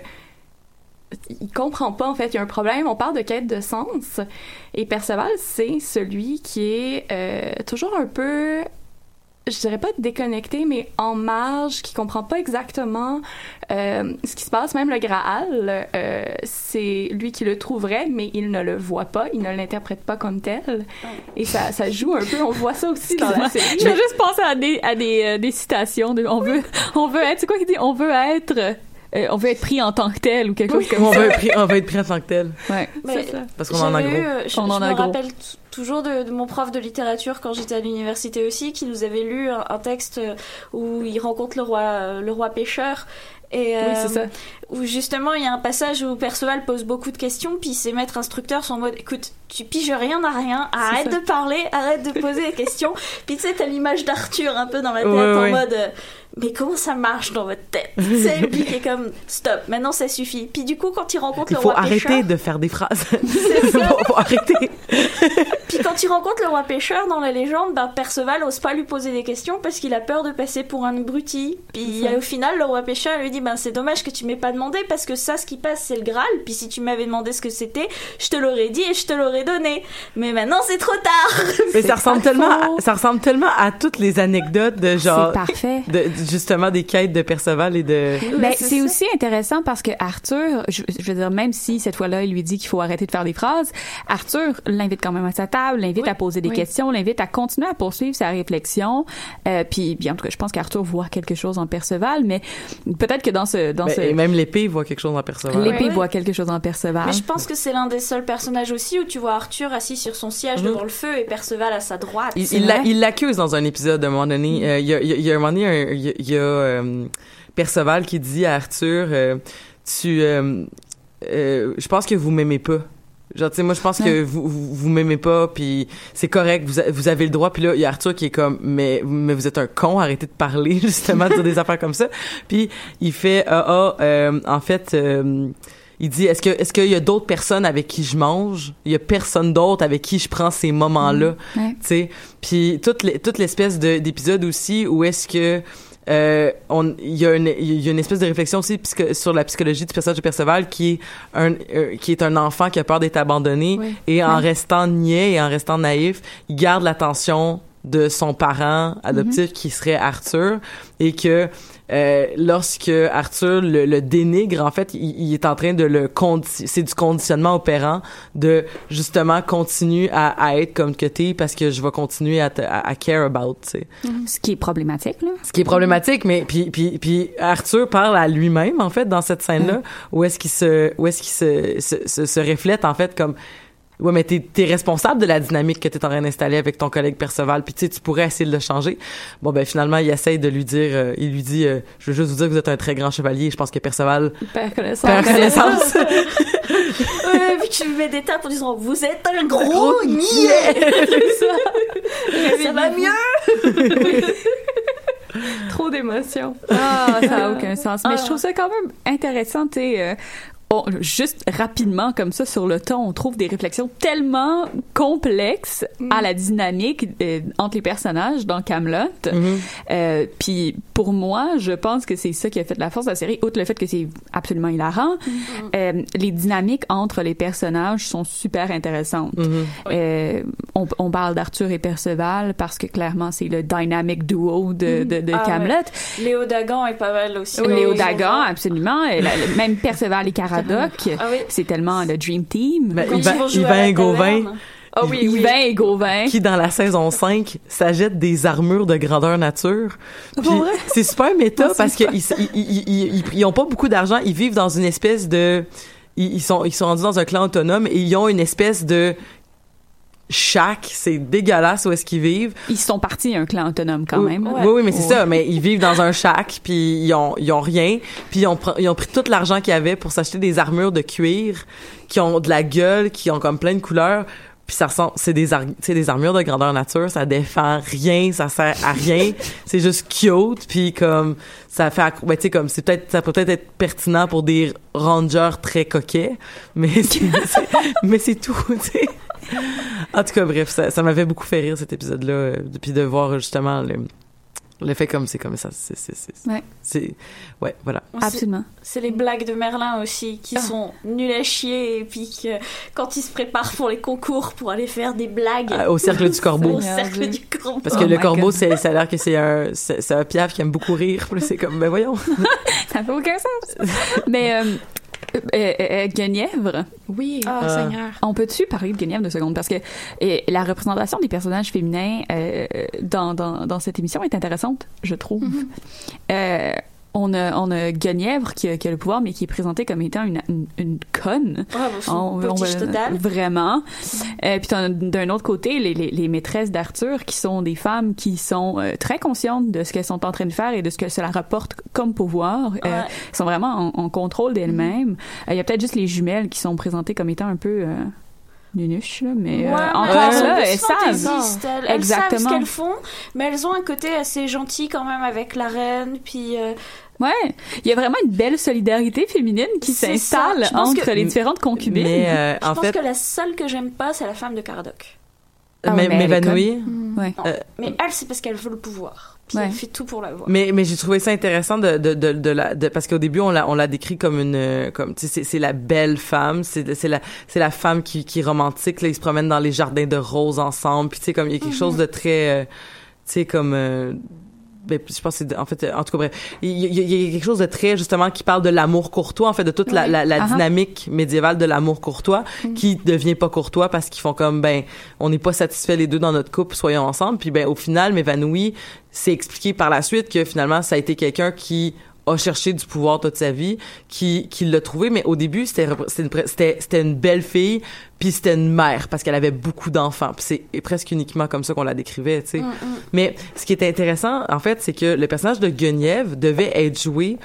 il comprend pas en fait. Il y a un problème. On parle de quête de sens. Et Perceval c'est celui qui est euh, toujours un peu je dirais pas déconnecté mais en marge qui comprend pas exactement euh, ce qui se passe même le Graal euh, c'est lui qui le trouverait mais il ne le voit pas il ne l'interprète pas comme tel et ça, ça joue un peu on voit ça aussi dans la série Je vais juste penser à des à des, euh, des citations de on veut on veut être c'est quoi qu'il dit? On veut être euh, on veut être pris en tant que tel ou quelque chose comme on ça. va être pris, on va être pris en tant que tel. Ouais. Mais Parce qu'on en a gros. eu, euh, je On en je a me gros. rappelle toujours de, de mon prof de littérature quand j'étais à l'université aussi, qui nous avait lu un, un texte euh, où il rencontre le roi, euh, le roi pêcheur. Et, oui c'est euh, ça où justement il y a un passage où Perceval pose beaucoup de questions, puis ses maîtres instructeurs sont en mode écoute, tu piges rien à rien, arrête de parler, arrête de poser des questions. Puis tu sais, t'as l'image d'Arthur un peu dans la tête Ouais, en ouais. mode mais comment ça marche dans votre tête? Sais, puis qui est comme stop, maintenant ça suffit. Puis du coup, quand il rencontre Il le faut roi arrêter pêcheur, de faire des phrases. c'est ça. faut, faut arrêter. Puis quand il rencontre le roi pêcheur dans la légende, ben Perceval ose pas lui poser des questions parce qu'il a peur de passer pour un abruti. Puis au final, le roi pêcheur lui dit ben c'est dommage que tu m'aies pas demandé parce que ça, ce qui passe, c'est le Graal. Puis si tu m'avais demandé ce que c'était, je te l'aurais dit et je te l'aurais donné. Mais maintenant, c'est trop tard. Mais ça ressemble tellement, faux. ça ressemble tellement à toutes les anecdotes de genre, c'est parfait de, justement des quêtes de Perceval et de. Ben, c'est aussi intéressant parce que Arthur, je, je veux dire, même si cette fois-là, il lui dit qu'il faut arrêter de faire des phrases, Arthur l'invite quand même à sa table, l'invite Oui, à poser des oui. questions, l'invite à continuer à poursuivre sa réflexion. Euh, puis, bien, en tout cas, je pense qu'Arthur voit quelque chose en Perceval, mais peut-être que dans ce, dans Ben, ce, et même l'épée voit quelque chose en Perceval. l'épée voit quelque chose en Perceval. Mais je pense que c'est l'un des seuls personnages aussi où tu vois Arthur assis sur son siège Mhm. devant le feu et Perceval à sa droite. Il, l'accuse dans un épisode à un moment donné. Euh, Il y, a, il y a- il y a un moment donné, un- il y a, il y a, euh, Perceval qui dit à Arthur, euh, tu, euh, je pense que vous m'aimez pas. Genre, tu sais, moi, je pense que vous, vous, vous m'aimez pas, puis c'est correct, vous, a- vous avez le droit. Puis là, il y a Arthur qui est comme, mais, mais vous êtes un con, arrêtez de parler, justement, de dire des affaires comme ça. Puis il fait, ah, ah, euh, en fait, euh, il dit, est-ce que, est-ce qu'il y a d'autres personnes avec qui je mange? Il y a personne d'autre avec qui je prends ces moments-là. Ouais. Tu sais, puis toute les- toute l'espèce de d'épisode aussi où est-ce que euh, on il y a une il y a une espèce de réflexion aussi sur la psychologie du personnage de Perceval qui est un euh, qui est un enfant qui a peur d'être abandonné Oui. et en Oui. restant niais et en restant naïf, il garde l'attention de son parent adoptif qui serait Arthur et que euh, lorsque Arthur le, le dénigre, en fait, il, il est en train de le c'est du conditionnement opérant de justement continue à, à être comme que t'es parce que je vais continuer à, te- à, à care about, tu sais. Ce qui est problématique, là. Ce qui est problématique, mais puis puis puis Arthur parle à lui-même en fait dans cette scène-là où est-ce qu'il se où est-ce qu'il se, se, se se reflète en fait comme Ouais, mais t'es es responsable de la dynamique que t'es en train d'installer avec ton collègue Perceval, puis tu sais, tu pourrais essayer de le changer. Bon, ben finalement, il essaye de lui dire, euh, il lui dit, euh, je veux juste vous dire que vous êtes un très grand chevalier. Je pense que Perceval Père connaissance. perd connaissance. Ouais, vu que tu mets des tapes en disant vous êtes un gros niais. ça va mieux? Trop d'émotions. Ah, ça a aucun sens. Mais je trouve ça quand même intéressant, tu sais. euh, on- juste rapidement comme ça sur le ton, on trouve des réflexions tellement complexes à la dynamique euh, entre les personnages dans Camelot. Mhm. Euh, puis pour moi, je pense que c'est ça qui a fait la force de la série, outre le fait que c'est absolument hilarant. euh, les dynamiques entre les personnages sont super intéressantes. Mhm. Euh, on, on parle d'Arthur et Perceval parce que clairement c'est le dynamic duo de, de, de Ah ouais. Camelot. Léo Dagan est pas mal aussi. Léo Oui, Dagan, absolument. Et la- même Perceval et Ah oui. C'est tellement le Dream Team. Ben, la Gauvin. Ah oui, Yvain et Gauvin. qui dans la saison 5 s'achète des armures de grandeur nature. Puis c'est super méta parce qu'ils ils, ils, ils, ils- ils ont pas beaucoup d'argent, ils vivent dans une espèce de ils sont ils sont rendus dans un clan autonome et ils ont une espèce de shack, c'est dégueulasse où est-ce qu'ils vivent. Ils sont partis un clan autonome quand même. Oui, oui, mais c'est ça. Mais ils vivent dans un shack, puis ils ont, ils ont rien, puis ils ont, ils ont pris tout l'argent qu'il y avait pour s'acheter des armures de cuir qui ont de la gueule, qui ont comme plein de couleurs. Puis ça ressemble, c'est des, ar- des armures de grandeur nature, ça défend rien, ça sert à rien, c'est juste cute, puis comme ça fait, ben, tu sais comme c'est peut-être, ça peut peut-être être pertinent pour des rangers très coquets, mais c'est, mais c'est tout, tu sais. En tout cas, bref, ça, ça m'avait beaucoup fait rire cet épisode-là, euh, puis de voir justement le, le fait comme c'est comme ça, c'est, c'est, c'est, Ouais. c'est, ouais, voilà. Absolument. C'est les blagues de Merlin aussi qui sont nulles à chier et puis que quand il se prépare pour les concours pour aller faire des blagues Ah, au cercle du corbeau. au cercle du corbeau. Parce que Oh le corbeau, God. c'est, ça a l'air que c'est un, c'est, c'est un piaf qui aime beaucoup rire. C'est comme, ben voyons. Ça fait aucun sens. mais euh, euh, euh, euh, Guenièvre, Oui, oh Seigneur. on peut-tu parler de Guenièvre deux secondes? Parce que euh, la représentation des personnages féminins euh, dans, dans, dans cette émission est intéressante, je trouve. Euh, on a, on a Guenièvre qui a, qui a le pouvoir, mais qui est présentée comme étant une, une, une conne. Ah, bah, On- on. Vraiment. Euh, puis d'un autre côté, les, les, les maîtresses d'Arthur, qui sont des femmes qui sont euh, très conscientes de ce qu'elles sont en train de faire et de ce que cela rapporte comme pouvoir. Euh, Ouais. Sont vraiment en, en contrôle d'elles-mêmes. Euh, Il y a peut-être juste les jumelles qui sont présentées comme étant un peu euh, nunuches, là, mais euh, Ouais, mais encore elles sont là, elles savent. Elles, elles savent Exactement. ce qu'elles font, mais elles ont un côté assez gentil quand même avec la reine. Puis euh, Ouais, il y a vraiment une belle solidarité féminine qui s'installe entre que- les différentes concubines. Mais, euh, je en pense fait, que la seule que j'aime pas, c'est la femme de Caradoc. Ah, mais- mais elle est m'évanouir. Ouais. Euh, mais elle, c'est parce qu'elle veut le pouvoir. Puis Ouais. elle fait tout pour l'avoir. Mais mais j'ai trouvé ça intéressant de de de, de la de, parce qu'au début on l'a on l'a décrit comme une comme tu sais c'est c'est la belle femme c'est c'est la c'est la femme qui qui est romantique là ils se promènent dans les jardins de roses ensemble puis tu sais comme il y a quelque chose de très euh, tu sais comme euh, ben, je pense que c'est en fait en tout cas bref il y, a- il y a quelque chose de très justement qui parle de l'amour courtois en fait de toute la Oui. la, la Ah ah. dynamique médiévale de l'amour courtois qui devient pas courtois parce qu'ils font comme ben on n'est pas satisfait les deux dans notre couple soyons ensemble puis ben au final m'évanouit c'est expliqué par la suite que finalement ça a été quelqu'un qui a cherché du pouvoir toute sa vie, qui, qui l'a trouvé, mais au début, c'était, une, une belle fille, puis c'était une mère, parce qu'elle avait beaucoup d'enfants. Puis c'est presque uniquement comme ça qu'on la décrivait, tu sais. Mais ce qui était intéressant, en fait, c'est que le personnage de Guenièvre devait être joué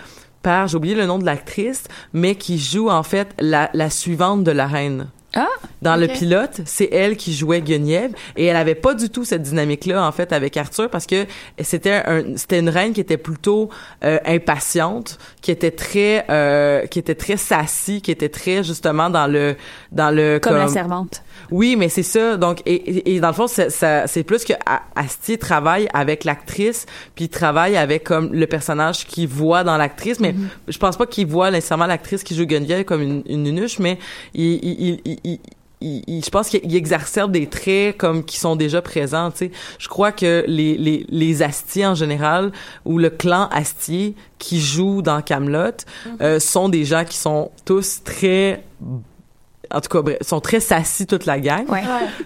par, j'ai oublié le nom de l'actrice, mais qui joue, en fait, la, la suivante de la reine. Ah, Dans le pilote, c'est elle qui jouait Guenièvre et elle avait pas du tout cette dynamique-là en fait avec Arthur parce que c'était un c'était une reine qui était plutôt euh, impatiente, qui était très euh, qui était très sassy, qui était très justement dans le dans le comme la servante. oui, mais c'est ça. Donc, et, et- et dans le fond, c'est, ça- c'est plus que Astier travaille avec l'actrice, puis il travaille avec comme le personnage qu'il voit dans l'actrice. Mais je pense pas qu'il voit nécessairement l'actrice qui joue Geneviève comme une, une nunuche, mais il, il, il, il- il- il- je pense qu'il exacerbe des traits comme qui sont déjà présents. Tu sais, je crois que les les les Astiers en général ou le clan Astier qui joue dans Camelot euh, sont des gens qui sont tous très en tout cas, bref, sont très sassis toute la gang. Ouais.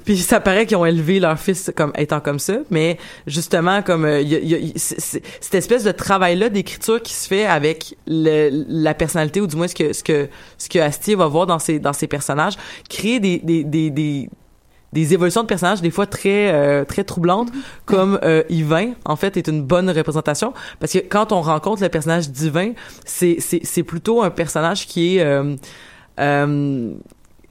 Puis ça paraît qu'ils ont élevé leur fils comme étant comme ça, mais justement comme euh, il y a- il y a- c'est- cette espèce de travail là d'écriture qui se fait avec le, la personnalité ou du moins ce que ce que ce que Astier va voir dans ses dans ses personnages, créer des des des, des des évolutions de personnages des fois très euh, très troublantes comme euh, Yvain en fait est une bonne représentation parce que quand on rencontre le personnage d'Yvain c'est c'est c'est plutôt un personnage qui est euh, euh,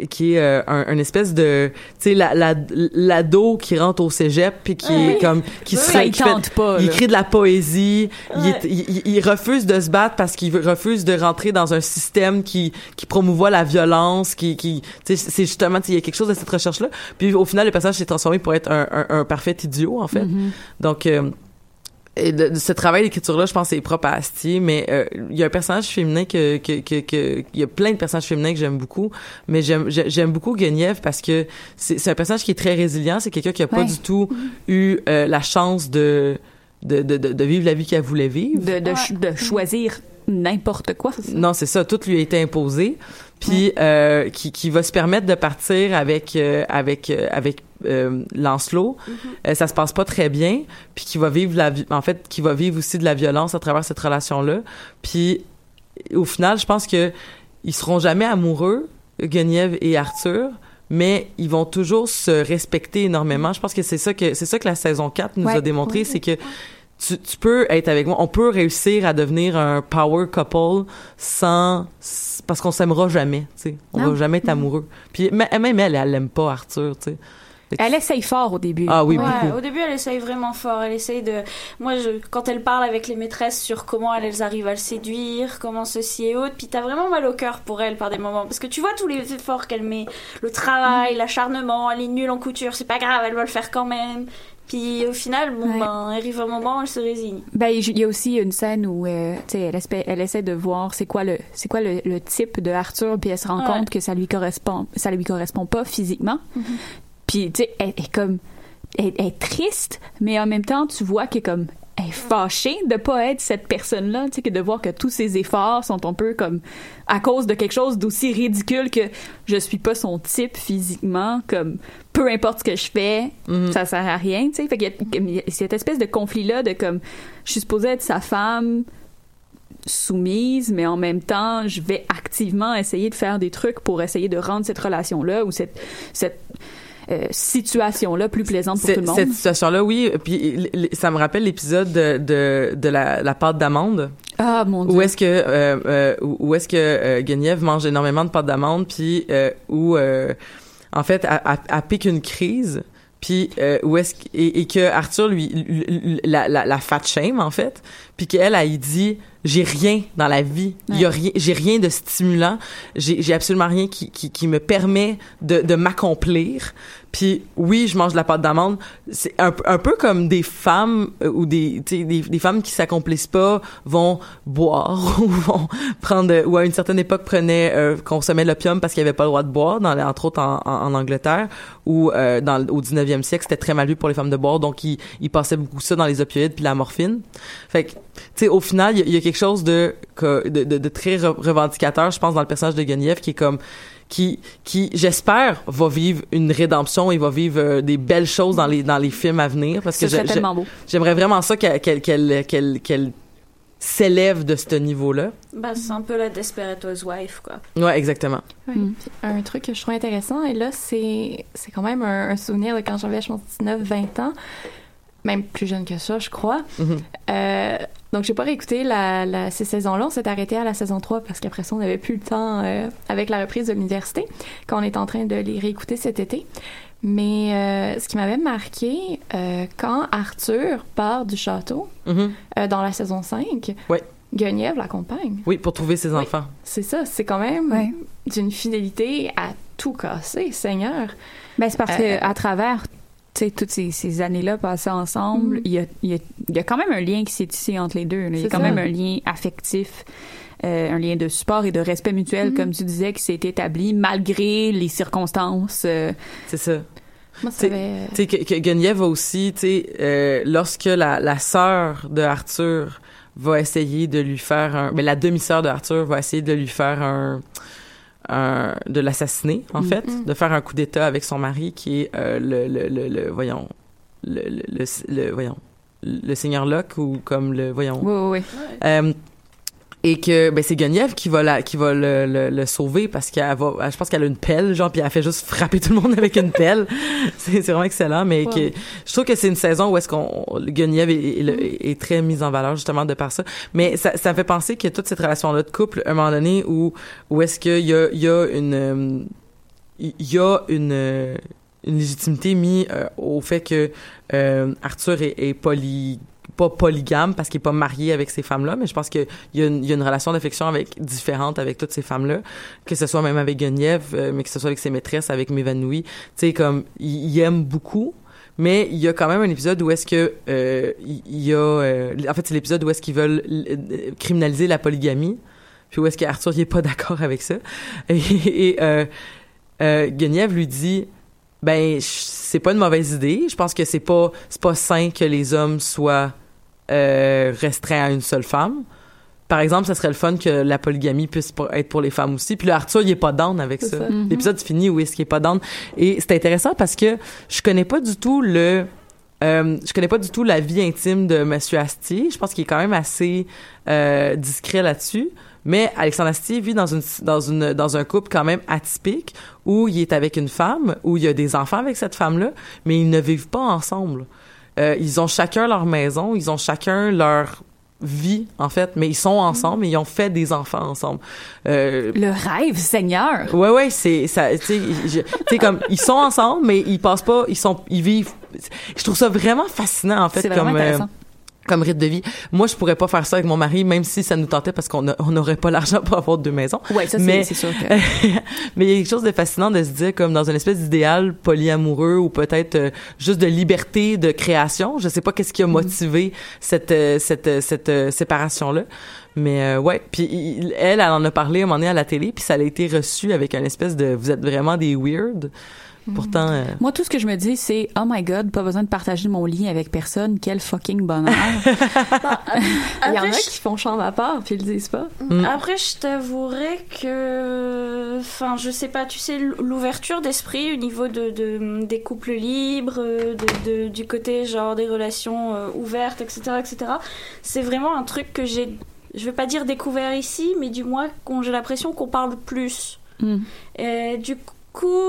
qui est euh, un, un espèce de tu sais la la l'ado qui rentre au cégep puis qui est comme qui se Ça, il qui fait- pas, il écrit de la poésie il, il, il- il refuse de se battre parce qu'il refuse de rentrer dans un système qui qui promouvoit la violence qui qui tu sais c'est justement tu sais, il y a quelque chose de cette recherche là puis au final le personnage s'est transformé pour être un, un, un parfait idiot en fait. Donc euh, et de, de ce travail d'écriture-là, je pense, c'est propre à Astier, mais euh, il y a un personnage féminin que, que, que, que- il y a plein de personnages féminins que j'aime beaucoup, mais j'aime, j'ai- j'aime beaucoup Guenièvre parce que c'est, c'est un personnage qui est très résilient, c'est quelqu'un qui a pas du tout eu euh, la chance de, de, de, de, de vivre la vie qu'elle voulait vivre. De, de, ch- de choisir n'importe quoi. Non, c'est ça. Tout lui a été imposé. Puis euh, qui, qui va se permettre de partir avec euh, avec euh, avec euh, Lancelot. Euh, ça se passe pas très bien. Puis qui va vivre la en fait qui va vivre aussi de la violence à travers cette relation là. Puis au final, je pense que ils seront jamais amoureux, Guenièvre et Arthur. Mais ils vont toujours se respecter énormément. Je pense que c'est ça que c'est ça que la saison 4 nous Ouais. a démontré, c'est que tu, tu peux être avec moi. On peut réussir à devenir un power couple sans parce qu'on s'aimera jamais. Tu sais, on Non. va jamais être amoureux. Puis mais- même elle, elle aime pas Arthur. Tu sais. Elle essaye fort au début. Ah oui, Ouais, beaucoup. au début, elle essaye vraiment fort. Elle essaye de. Moi, je... quand elle parle avec les maîtresses sur comment elles, elles arrivent à le séduire, comment ceci et autre, puis t'as vraiment mal au cœur pour elle par des moments. Parce que tu vois tous les efforts qu'elle met, le travail, l'acharnement, elle est nulle en couture, c'est pas grave, elle va le faire quand même. Puis au final, bon, Ouais. ben, arrive un moment, elle se résigne. Ben, il y a aussi une scène où, euh, tu sais, elle, elle essaie de voir c'est quoi le, c'est quoi le, le type de Arthur, puis elle se rend Ouais. compte que ça lui correspond, ça lui correspond pas physiquement. Mm-hmm. Puis, tu sais, elle est comme, elle, elle est triste, mais en même temps, tu vois qu'elle est comme, est fâchée de pas être cette personne-là, tu sais, que de voir que tous ses efforts sont un peu comme à cause de quelque chose d'aussi ridicule que je suis pas son type physiquement, comme peu importe ce que je fais, ça sert à rien, tu sais. Fait qu'il y a- il y a cette espèce de conflit-là de comme, je suis supposée être sa femme soumise, mais en même temps, je vais activement essayer de faire des trucs pour essayer de rendre cette relation-là ou cette, cette euh, situation-là plus plaisante pour tout le monde. Cette situation-là, oui. Puis ça me rappelle l'épisode de, de, de la, la pâte d'amande. Ah, mon Dieu. Où est-ce que euh, euh, où est-ce que euh, Guenièvre mange énormément de pâte d'amande puis euh, où euh, en fait elle, pique une crise puis euh, où est-ce et, et que Arthur lui, lui- lui- la, la, la fat shame en fait puis qu'elle elle, dit j'ai rien dans la vie. Il y a rien j'ai rien de stimulant. J'ai absolument rien qui, qui, qui me permet de, de m'accomplir. Puis oui je mange de la pâte d'amande. C'est un, peu- un peu comme des femmes euh, ou des des, des femmes qui s'accomplissent pas vont boire ou vont prendre ou à une certaine époque prenaient euh, consommaient l'opium parce qu'il y avait pas le droit de boire dans entre autres en, en, en Angleterre ou euh, dans au 19e siècle c'était très mal vu pour les femmes de boire. Donc ils, ils passaient beaucoup ça dans les opioïdes puis la morphine. Fait que tu sais au final il y, a- il y a quelque chose de de, de, de très re- revendicateur je pense dans le personnage de Guenièvre qui est comme qui qui j'espère va vivre une rédemption et va vivre euh, des belles choses dans les dans les films à venir parce Ce que serait je- je- tellement beau. j'aimerais vraiment ça qu'elle qu'elle qu'elle qu'elle qu'elle s'élève de ce niveau-là. Bah, c'est un peu la Desperate Housewife, quoi. Ouais, exactement. Mm. Un truc que je trouve intéressant, et là, c'est c'est quand même un, un souvenir de quand j'avais, je pense, 19, 20 ans, même plus jeune que ça, je crois. Mhm. Euh, donc, j'ai pas réécouté la, la, ces saisons-là. On s'est arrêté à la saison 3 parce qu'après ça, on n'avait plus le temps euh, avec la reprise de l'université, quand on est en train de les réécouter cet été. Mais euh, ce qui m'avait marqué, euh, quand Arthur part du château Mhm. euh, dans la saison 5, Ouais. Guenièvre l'accompagne. Oui, pour trouver ses enfants. C'est ça, c'est quand même Ouais. d'une fidélité à tout casser, Seigneur. Ben, c'est parce Euh, que à travers tu sais, toutes ces, ces années-là passées ensemble, Mhm. il, y a, il, y a, il y a quand même un lien qui s'est tissé entre les deux. Il y a C'est quand ça. même un lien affectif euh, un lien de support et de respect mutuel, comme tu disais, qui s'est établi malgré les circonstances. euh, C'est ça. Moi, Tu ça avait- sais, que, que Guenièvre aussi, tu sais, euh, lorsque la, la sœur de Arthur va essayer de lui faire un... Mais la demi-sœur de Arthur va essayer de lui faire un... un de l'assassiner, en fait, de faire un coup d'état avec son mari, qui est euh, le, le, le, le- Voyons... Le, le, le, le- Voyons... Le seigneur Locke, ou comme le... Voyons... Oui, oui, oui. Euh, et que ben c'est Guenièvre qui va la qui va le, le, le sauver parce qu'elle va je pense qu'elle a une pelle genre puis elle fait juste frapper tout le monde avec une pelle. C'est vraiment excellent mais que je trouve que c'est une saison où est-ce qu'on Guenièvre est, est- est très mise en valeur justement de par ça. Mais ça, ça me fait penser que toute cette relation là de couple à un moment donné où où est-ce qu'il y a il y a une euh, il y a une euh, une légitimité mise euh, au fait que euh, Arthur est, est poly pas polygame parce qu'il est pas marié avec ces femmes-là, mais je pense qu'il y, y a une relation d'affection avec différente avec toutes ces femmes-là, que ce soit même avec Guenièvre, euh, mais que ce soit avec ses maîtresses, avec Mévanouie. Tu sais, comme, il, aime beaucoup, mais il y a quand même un épisode où est-ce que euh, il y a... euh, en fait, c'est l'épisode où est-ce qu'ils veulent criminaliser la polygamie, puis où est-ce qu'Arthur, il est pas d'accord avec ça. Et, et Guenièvre lui dit ben c'est pas une mauvaise idée je pense que c'est pas c'est pas sain que les hommes soient euh, restreints à une seule femme par exemple ça serait le fun que la polygamie puisse être pour les femmes aussi puis là Arthur il est pas down avec ça, ça. l'épisode finit où est-ce qu'il est pas down et c'est intéressant parce que je connais pas du tout le euh, je connais pas du tout la vie intime de Monsieur Astier. Je pense qu'il est quand même assez euh, discret là-dessus. Mais Alexandre Astier vit dans une dans une dans un couple quand même atypique où il est avec une femme, où il y a des enfants avec cette femme-là, mais ils ne vivent pas ensemble. Euh, ils ont chacun leur maison, ils ont chacun leur vie en fait, mais ils sont ensemble et ils ont fait des enfants ensemble. Euh, Le rêve, Seigneur. Ouais ouais, c'est ça tu sais comme ils sont ensemble mais ils passent pas ils sont ils vivent je trouve ça vraiment fascinant en fait vraiment comme euh, intéressant. Comme rythme de vie. Moi, je pourrais pas faire ça avec mon mari, même si ça nous tentait parce qu'on n'aurait pas l'argent pour avoir deux maisons. Ouais, ça, c'est- sûr que- mais il y a quelque chose de fascinant de se dire comme dans une espèce d'idéal polyamoureux ou peut-être euh, juste de liberté de création. Je sais pas qu'est-ce qui a motivé cette euh, cette euh, cette euh, séparation là. Mais euh, ouais, puis il- elle, elle en a parlé à un moment donné à la télé, puis ça a été reçu avec une espèce de vous êtes vraiment des weird. Pourtant euh, Moi, tout ce que je me dis, c'est oh my god, pas besoin de partager mon lit avec personne. Quel fucking bonheur. Il y en a je- qui font chambre à part puis ils le disent pas. Mm. Après, je t'avouerais que, enfin, je sais pas, tu sais, l'ouverture d'esprit au niveau de, de- des couples libres, de, de- du côté genre des relations euh, ouvertes, etc., etc. C'est vraiment un truc que j'ai, je vais pas dire découvert ici, mais du moins j'ai l'impression qu'on parle plus. Mm. Et du coup,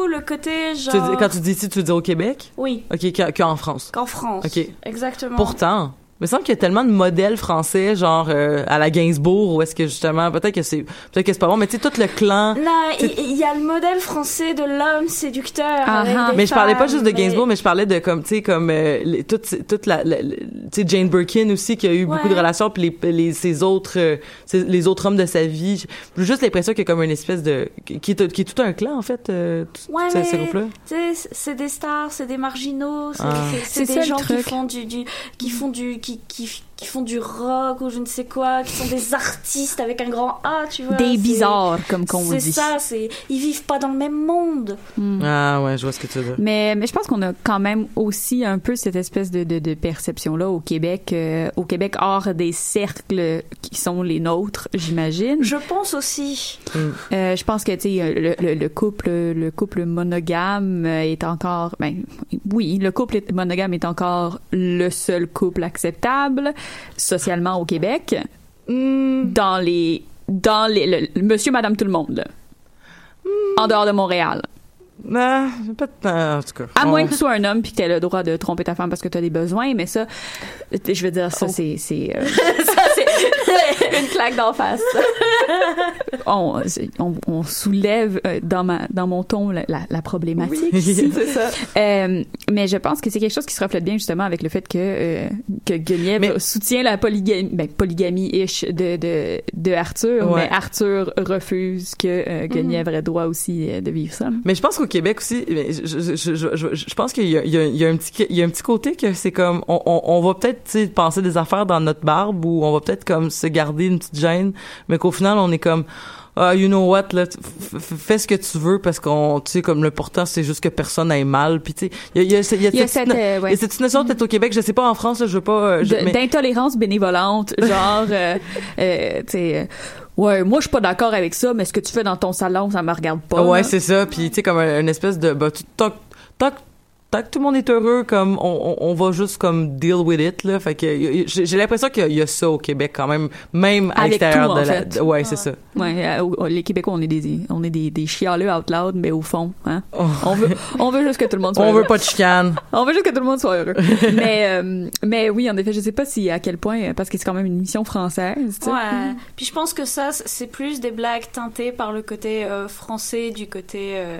le côté tu dis- quand tu dis ici, tu veux dire au Québec? Oui, OK, qu'en France. qu'en France, OK. exactement. Pourtant, me semble qu'il y a tellement de modèles français, genre euh, à la Gainsbourg, où est-ce que justement, peut-être que c'est, peut-être que c'est pas bon, mais tu sais tout le clan. Non, il y, a le modèle français de l'homme séducteur. Avec des Mais je parlais pas juste de Gainsbourg, mais je parlais de comme, tu sais, comme euh, les- toute, toute la, tu sais Jane Birkin aussi qui a eu beaucoup de relations, puis les, les ces autres, euh, les autres hommes de sa vie. J'ai juste l'impression qu'il y a comme une espèce de, qui est, qui est tout un clan en fait, euh, tout- Ouais, ces- mais tu sais, c'est des stars, c'est des marginaux, c'est Ah. c'est- C'est c'est ça, des gens qui font du, du qui font du qui, qui qui font du rock ou je ne sais quoi, qui sont des artistes avec un grand A, tu vois. Des c'est- bizarres, comme qu'on C'est dit. ça, c'est ils vivent pas dans le même monde. Ah ouais, je vois ce que tu veux dire. Mais, mais je pense qu'on a quand même aussi un peu cette espèce de, de, de perception-là au Québec, euh, au Québec hors des cercles qui sont les nôtres, j'imagine. Je pense aussi. Euh, je pense que tu sais le, le, le couple le couple monogame est encore ben oui le couple monogame est encore le seul couple acceptable socialement au Québec dans les dans les le- le monsieur madame tout le monde là. en dehors de Montréal Ah, pas de temps, en tout cas. à moins que tu sois un homme puis que tu aies le droit de tromper ta femme parce que tu as des besoins mais ça je veux dire ça Oh. c'est c'est euh, Une claque d'en face. on, on, on soulève euh, dans ma dans mon ton la, la, la problématique ici. c'est ça. Euh, mais je pense que c'est quelque chose qui se reflète bien justement avec le fait que euh, que Guenièvre Mais- soutient la polygamie ben, polygamie ish de, de de Arthur Ouais. mais Arthur refuse que euh, Guenièvre ait droit aussi euh, de vivre ça. Mais je pense qu'au Québec aussi, mais je, je, je, pense qu'il y y, a, il y a un petit, il y a un petit côté que c'est comme, on, on, on va peut-être penser des affaires dans notre barbe ou on va peut-être comme se garder garder une petite gêne, mais qu'au final, on est comme, ah, you know what, là, fais ce que tu veux parce qu'on, tu sais, comme l'important, c'est juste que personne aille mal. Puis, tu sais, il y a, y a, il y a Il y a cette, cette, euh, ouais. il y a cette notion peut-être au Québec, je sais pas en France, là, je veux pas, euh, De- mais- d'intolérance bénévolente, genre, euh, euh, tu sais, ouais, moi je suis pas d'accord avec ça, mais ce que tu fais dans ton salon, ça me regarde pas. ouais, c'est ça. Puis, tu sais, comme un- une espèce de, bah, tu- tant, que- tant, que- tout le monde est heureux, comme, on, on, on va juste, comme, deal with it, là. Fait que, j'ai l'impression qu'il y a- il y a ça au Québec, quand même, même à Avec l'extérieur tout, de en la, fait. ouais, c'est ça. Ouais, euh, les Québécois, on est des, on est des, des chialeux out loud, mais au fond, hein. Oh. On veut, on veut juste que tout le monde soit On heureux. veut pas de chicane. On veut juste que tout le monde soit heureux. mais, euh, mais oui, en effet, je sais pas si à quel point, parce que c'est quand même une émission française, tu sais. Ouais. Puis je pense que ça, c'est plus des blagues teintées par le côté euh, français, du côté. euh,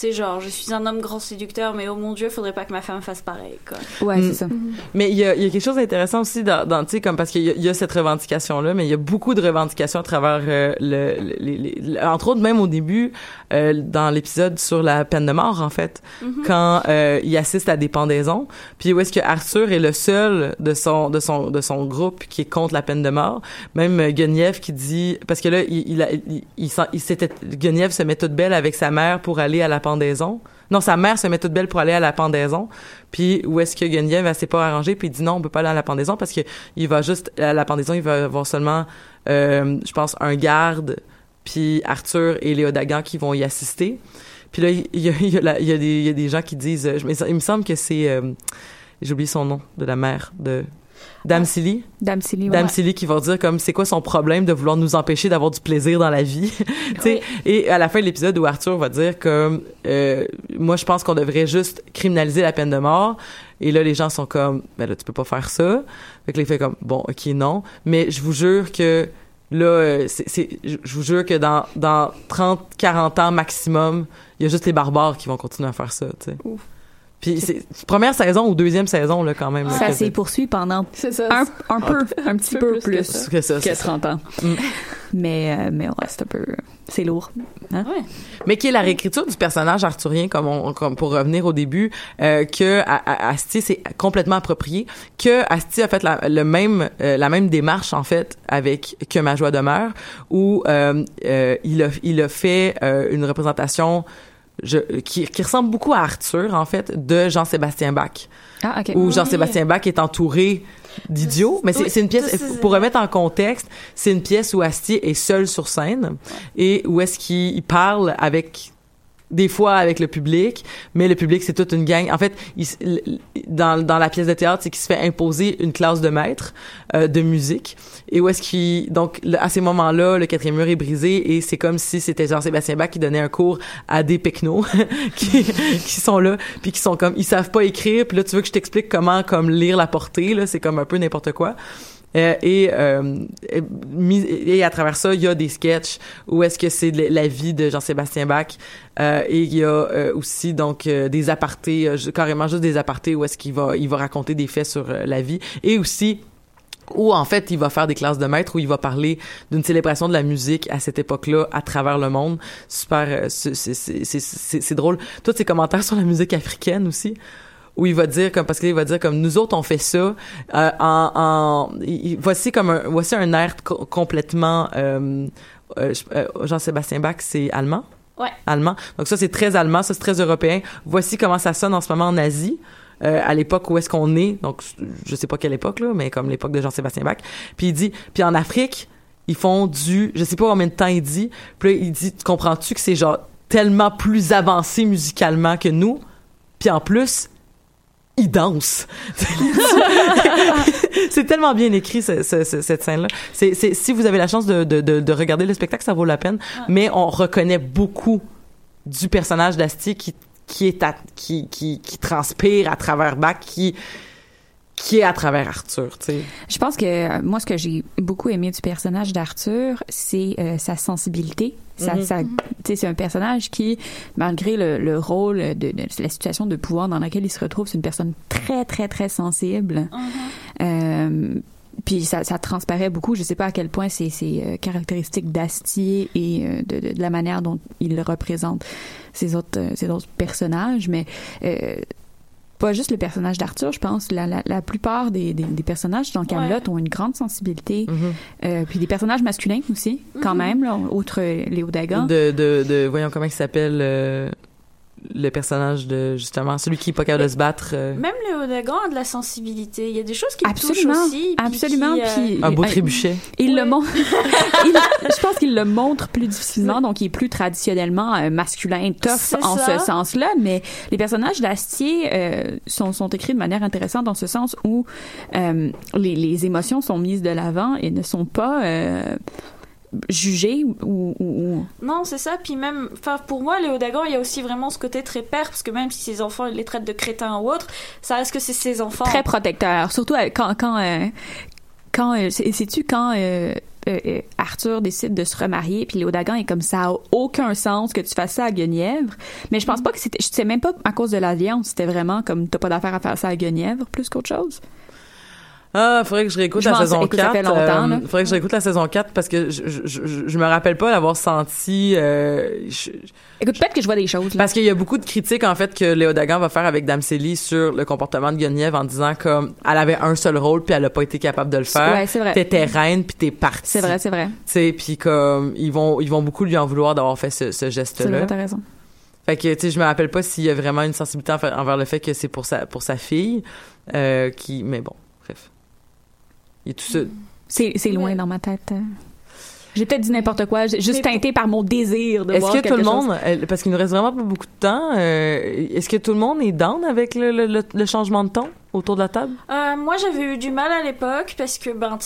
sais, genre, je suis un homme grand séducteur, mais oh mon dieu, faudrait pas que ma femme fasse pareil, quoi. Ouais, Mm. c'est ça. Mais il y a, il y a quelque chose d'intéressant aussi dans, dans tu sais, comme parce qu'il y, a- il y a cette revendication-là, mais il y a beaucoup de revendications à travers euh, le, le- les- entre autres même au début, euh, dans l'épisode sur la peine de mort, en fait, Mhm. quand euh, il assiste à des pendaisons, puis où est-ce que Arthur est le seul de son de son de son groupe qui est contre la peine de mort, même euh, Guenièvre qui dit parce que là il il, a- il, il, il s'était Guenièvre se met toute belle avec sa mère pour aller à la pendaison. Non, sa mère se met toute belle pour aller à la pendaison. Puis où est-ce que Guenièvre elle s'est pas arrangée puis il dit non, on peut pas aller à la pendaison parce que il va juste à la pendaison, il va avoir seulement euh, je pense un garde puis Arthur et Léo Dagan qui vont y assister. Puis là il y a, il y a, la- il y a des il y a des gens qui disent euh, je- mais ça- il me semble que c'est euh, j'ai oublié son nom de la mère de Dame Silly. Dame Silly, ouais. Dame Silly qui va dire comme c'est quoi son problème de vouloir nous empêcher d'avoir du plaisir dans la vie? Sais et à la fin de l'épisode où Arthur va dire comme euh, moi je pense qu'on devrait juste criminaliser la peine de mort et là les gens sont comme ben là tu peux pas faire ça fait que il fait comme bon ok non mais je vous jure que là euh, c'est je vous jure que dans dans 30 40 ans maximum il y a juste les barbares qui vont continuer à faire ça tu sais puis c'est première saison ou deuxième saison là quand même là, Ça s'est poursuivi pendant ça. un, un peu, un petit peu plus que plus ça. que ça, que c'est ça. 30 ans. Mm. Mais, euh, mais ouais, c'est un peu, c'est lourd. Hein? mais qui est la réécriture du personnage arthurien comme on comme pour revenir au début euh, que Asti c'est complètement approprié que Asti a fait la, le même euh, la même démarche en fait avec que ma joie demeure où euh, euh, il a il a fait euh, une représentation je, qui, qui ressemble beaucoup à Arthur en fait de Jean-Sébastien Bach. Ah, ok. où Jean-Sébastien Bach est entouré d'idiots, mais c'est Oui, une pièce, pour remettre en contexte, c'est une pièce où Astier est seul sur scène et où est-ce qu'il il parle avec des fois avec le public, mais le public c'est toute une gang. En fait, il dans, dans la pièce de théâtre, c'est qu'il se fait imposer une classe de maître euh, de musique et où est-ce qu'il donc à ces moments-là, le quatrième mur est brisé et c'est comme si c'était Jean-Sébastien Bach qui donnait un cours à des pecnos qui, qui sont là puis qui sont comme ils savent pas écrire puis là tu veux que je t'explique comment comme lire la portée là, c'est comme un peu n'importe quoi. Euh, et, euh, mis- et à travers ça, il y a des sketchs où est-ce que c'est la vie de Jean-Sébastien Bach. Euh, et il y a euh, aussi donc euh, des apartés, euh, carrément juste des apartés où est-ce qu'il va il va raconter des faits sur euh, la vie. Et aussi où en fait il va faire des classes de maître où il va parler d'une célébration de la musique à cette époque-là à travers le monde super euh, c'est drôle tous ces commentaires sur la musique africaine aussi où il va dire comme parce qu'il va dire comme nous autres on fait ça euh, en, en il- il- voici comme un voici un air co- complètement euh, euh, je- Jean-Sébastien Bach c'est allemand? Ouais. allemand. Donc ça c'est très allemand ça c'est très européen. Voici comment ça sonne en ce moment en Asie à l'époque où est-ce qu'on est. Donc je sais pas quelle époque là mais comme l'époque de Jean-Sébastien Bach. Puis il dit puis en Afrique ils font du je sais pas combien de temps il dit puis là, il dit tu comprends-tu que c'est genre tellement plus avancé musicalement que nous puis en plus ils dansent. c'est tellement bien écrit ce- ce- ce- cette scène-là. C'est, si vous avez la chance de, de, de, de regarder le spectacle, ça vaut la peine. Mais on reconnaît beaucoup du personnage d'Asti qui qui est à- qui, qui qui transpire à travers Bach, qui qui est à travers Arthur. Tu sais. Je pense que euh, moi, ce que j'ai beaucoup aimé du personnage d'Arthur, c'est euh, sa sensibilité. Ça, Mhm. ça- tu sais, c'est un personnage qui, malgré le, le rôle de, de la situation de pouvoir dans laquelle il se retrouve, c'est une personne très, très, très sensible. Euh, puis ça, ça transparaît beaucoup. Je sais pas à quel point c'est c'est euh, caractéristique d'Astier et euh, de, de, de la manière dont il représente ces autres euh, ces autres personnages, mais euh, pas juste le personnage d'Arthur, je pense la, la, la plupart des, des, des personnages dans Camelot Ouais. ont une grande sensibilité. Mhm. Euh, puis des personnages masculins aussi, quand Mhm. même, là, outre euh, Léo Dagan. De, de, de, voyons comment il s'appelle euh, le personnage de, justement, celui qui est pas capable de se battre. euh, Même Léo Dagan a de la sensibilité. Il y a des choses qui me touchent Absolument, aussi. puis absolument. qui, euh, Puis un beau euh, trébuchet. Il le montre. il- je pense qu'il le montre plus difficilement, donc il est plus traditionnellement euh, masculin, tough en ça. ce sens-là. Mais les personnages d'Astier euh, sont, sont écrits de manière intéressante dans ce sens où euh, les, les émotions sont mises de l'avant et ne sont pas jugées ou, Non, c'est ça. Puis même, enfin, pour moi, Léo Dagan, il y a aussi vraiment ce côté très père, parce que même si ses enfants, il les traite de crétins ou autres, ça reste que c'est ses enfants. très protecteurs. Surtout euh, quand quand euh, quand euh, sais- sais-tu quand euh, Arthur décide de se remarier puis Léo Dagan est comme ça a aucun sens que tu fasses ça à Guenièvre mais je pense pas que c'était je sais même pas à cause de l'alliance c'était vraiment comme t'as pas d'affaire à faire ça à Guenièvre plus qu'autre chose Ah, faudrait que je réécoute Je la saison écoute, ça 4. fait longtemps, là. faudrait que je réécoute la saison 4 parce que je, je, je, me rappelle pas l'avoir senti. euh, écoute peut-être que je vois des choses là. parce qu'il y a beaucoup de critiques en fait que Léo Dagan va faire avec Dame Célie sur le comportement de Guenièvre en disant comme elle avait un seul rôle puis elle a pas été capable de le faire. ouais c'est vrai T'étais reine puis t'es partie. c'est vrai c'est vrai Tu sais, puis comme ils vont ils vont beaucoup lui en vouloir d'avoir fait ce, geste-là. vrai t'as raison Fait que tu sais, je me rappelle pas s'il y a vraiment une sensibilité envers, envers le fait que c'est pour sa pour sa fille euh, qui mais bon. Il tout c'est c'est loin Ouais. dans ma tête euh. j'ai peut-être dit n'importe quoi j'ai juste teinté par mon désir de Est-ce voir que tout le monde, parce qu'il nous reste vraiment pas beaucoup de temps, euh, est-ce que tout le monde est down avec le, le, le- le changement de ton? Autour de la table? Euh, moi, j'avais eu du mal à l'époque parce que, ben,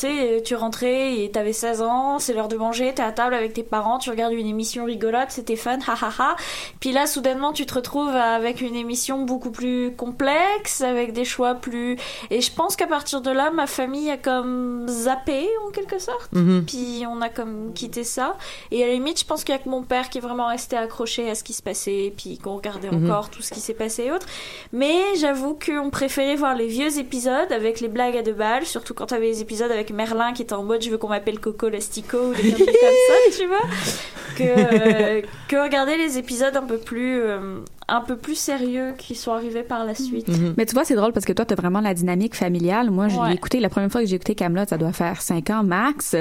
tu rentrais et t'avais 16 ans, c'est l'heure de manger, t'es à table avec tes parents, tu regardes une émission rigolote, c'était fun, ha ha ha. Puis là, soudainement, tu te retrouves avec une émission beaucoup plus complexe, avec des choix plus. Et je pense qu'à partir de là, ma famille a comme zappé en quelque sorte. Mhm. Puis on a comme quitté ça. Et à la limite, je pense qu'il y a que mon père qui est vraiment resté accroché à ce qui se passait, puis qu'on regardait Mhm. encore tout ce qui s'est passé et autres. Mais j'avoue qu'on préférait voir les vieux épisodes avec les blagues à deux balles, surtout quand t'avais les épisodes avec Merlin qui était en mode je veux qu'on m'appelle Coco Lastico ou des conneries comme ça, tu vois, que, euh, regarder les épisodes un peu plus, euh, un peu plus sérieux qui sont arrivés par la suite. Mhm. Mais tu vois, c'est drôle parce que toi, t'as vraiment la dynamique familiale. Moi, je Ouais. l'ai écouté, la première fois que j'ai écouté Camelot, ça doit faire cinq ans max.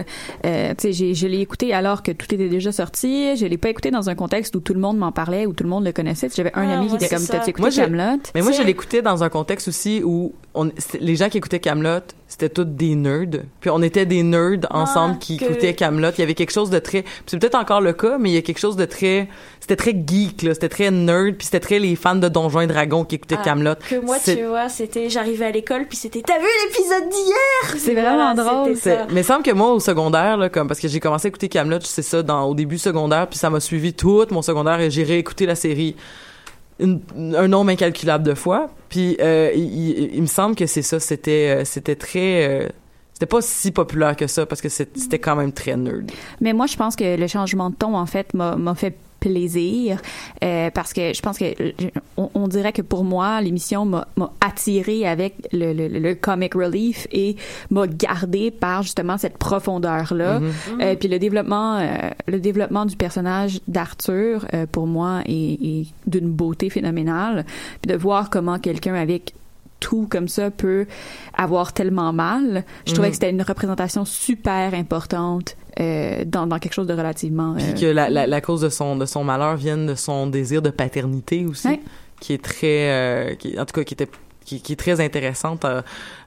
Euh, tu sais, j'ai- je l'ai écouté alors que tout était déjà sorti. Je l'ai pas écouté dans un contexte où tout le monde m'en parlait, où tout le monde le connaissait. J'avais un Ah, ami qui était comme, ça. t'as écouté Camelot? Mais moi, je l'écoutais dans un contexte aussi où on, c'était- les gens qui écoutaient Camelot, c'était tous des nerds. Puis on était des nerds ensemble qui que- écoutaient Camelot. Il y avait quelque chose de très, c'est peut-être encore le cas, mais il y a quelque chose de très, c'était très geek là, c'était très nerd, puis c'était très les fans de Donjons et Dragons qui écoutaient Ah, Camelot. Que moi, tu vois, c'était, j'arrivais à l'école, puis c'était, t'as vu l'épisode d'hier? C'est vraiment drôle. ça. Mais il semble que moi au secondaire là, comme parce que j'ai commencé à écouter Camelot, c'est ça dans au début secondaire, puis ça m'a suivi tout mon secondaire et j'ai réécouté la série un nombre incalculable de fois. Puis euh, il, me semble que c'est ça, c'était euh, c'était très euh, c'était pas si populaire que ça parce que c'était quand même très nerd. Mais moi, je pense que le changement de ton, en fait, m'a fait plaisir euh, parce que je pense que euh, on, on dirait que pour moi l'émission m'a attiré avec le, le, le comic relief et m'a gardé par justement cette profondeur là Mhm. puis le développement euh, le développement du personnage d'Arthur euh, pour moi est, est d'une beauté phénoménale puis de voir comment quelqu'un avec tout comme ça peut avoir tellement mal. Je trouvais Mhm. que c'était une représentation super importante euh, dans, dans quelque chose de relativement. Puis euh, que la, la, la cause de son de son malheur vienne de son désir de paternité aussi, Ouais. qui est très euh, qui, en tout cas qui était qui, qui est très intéressante. euh,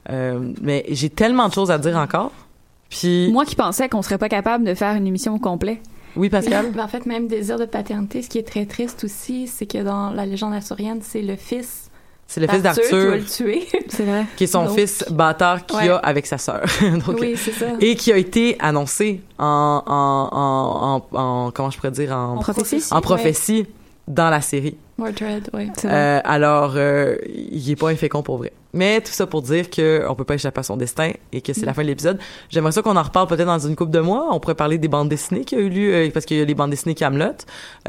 euh, mais j'ai tellement de choses à dire encore. Puis Moi qui pensais qu'on serait pas capable de faire une émission au complet. oui Pascal? Ben, en fait, même désir de paternité, ce qui est très triste aussi, c'est que dans la légende arthurienne, c'est le fils C'est le fils d'Arthur. C'est vrai. qui est son Donc- fils bâtard qu'il Ouais. a avec sa sœur. Oui, c'est ça. et qui a été annoncé en, en, en, en, en- comment je pourrais dire en, prophétie. en prophétie dans la série. Mordred, oui. Euh, alors, euh, il est pas infécond pour vrai. Mais tout ça pour dire que on peut pas échapper à son destin et que c'est la fin de l'épisode. J'aimerais ça qu'on en reparle peut-être dans une couple de mois. On pourrait parler des bandes dessinées qui a eu lieu euh, parce qu'il y a les bandes dessinées Camelot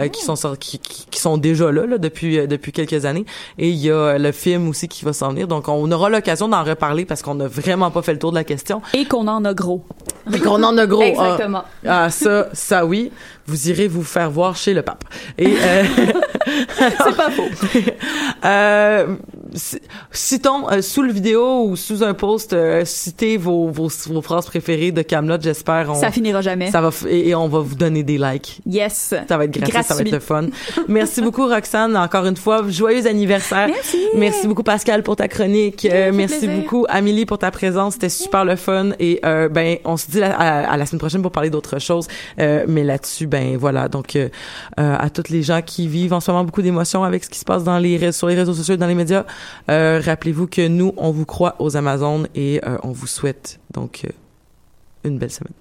euh, qui sont sor- qui, qui, qui sont déjà là, là depuis euh, depuis quelques années et il y a euh, le film aussi qui va s'en venir. Donc on aura l'occasion d'en reparler parce qu'on n'a vraiment pas fait le tour de la question. Et qu'on en a gros. Et qu'on en a gros. Ah, Exactement. ah, ça, ça oui. Vous irez vous faire voir chez le pape. Et euh, C'est pas faux. Citons euh, sous le vidéo ou sous un post, euh, citez vos, vos, vos phrases préférées de Camelot. J'espère. Ça finira jamais. ça va et, et on va vous donner des likes. Yes. Ça va être gratuit, ça va être le fun. Merci beaucoup Roxane, encore une fois, joyeux anniversaire. Merci. Merci beaucoup Pascal pour ta chronique. Euh, merci plaisir. beaucoup Amélie pour ta présence, c'était super le fun et euh, ben on se dit la- à, à la semaine prochaine pour parler d'autres choses. Euh, mais là-dessus ben voilà donc euh, à toutes les gens qui vivent en ce moment beaucoup d'émotions avec ce qui se passe dans les sur les réseaux sociaux dans les médias, euh, rappelez-vous que nous on vous croit aux Amazones et euh, on vous souhaite donc euh, une belle semaine.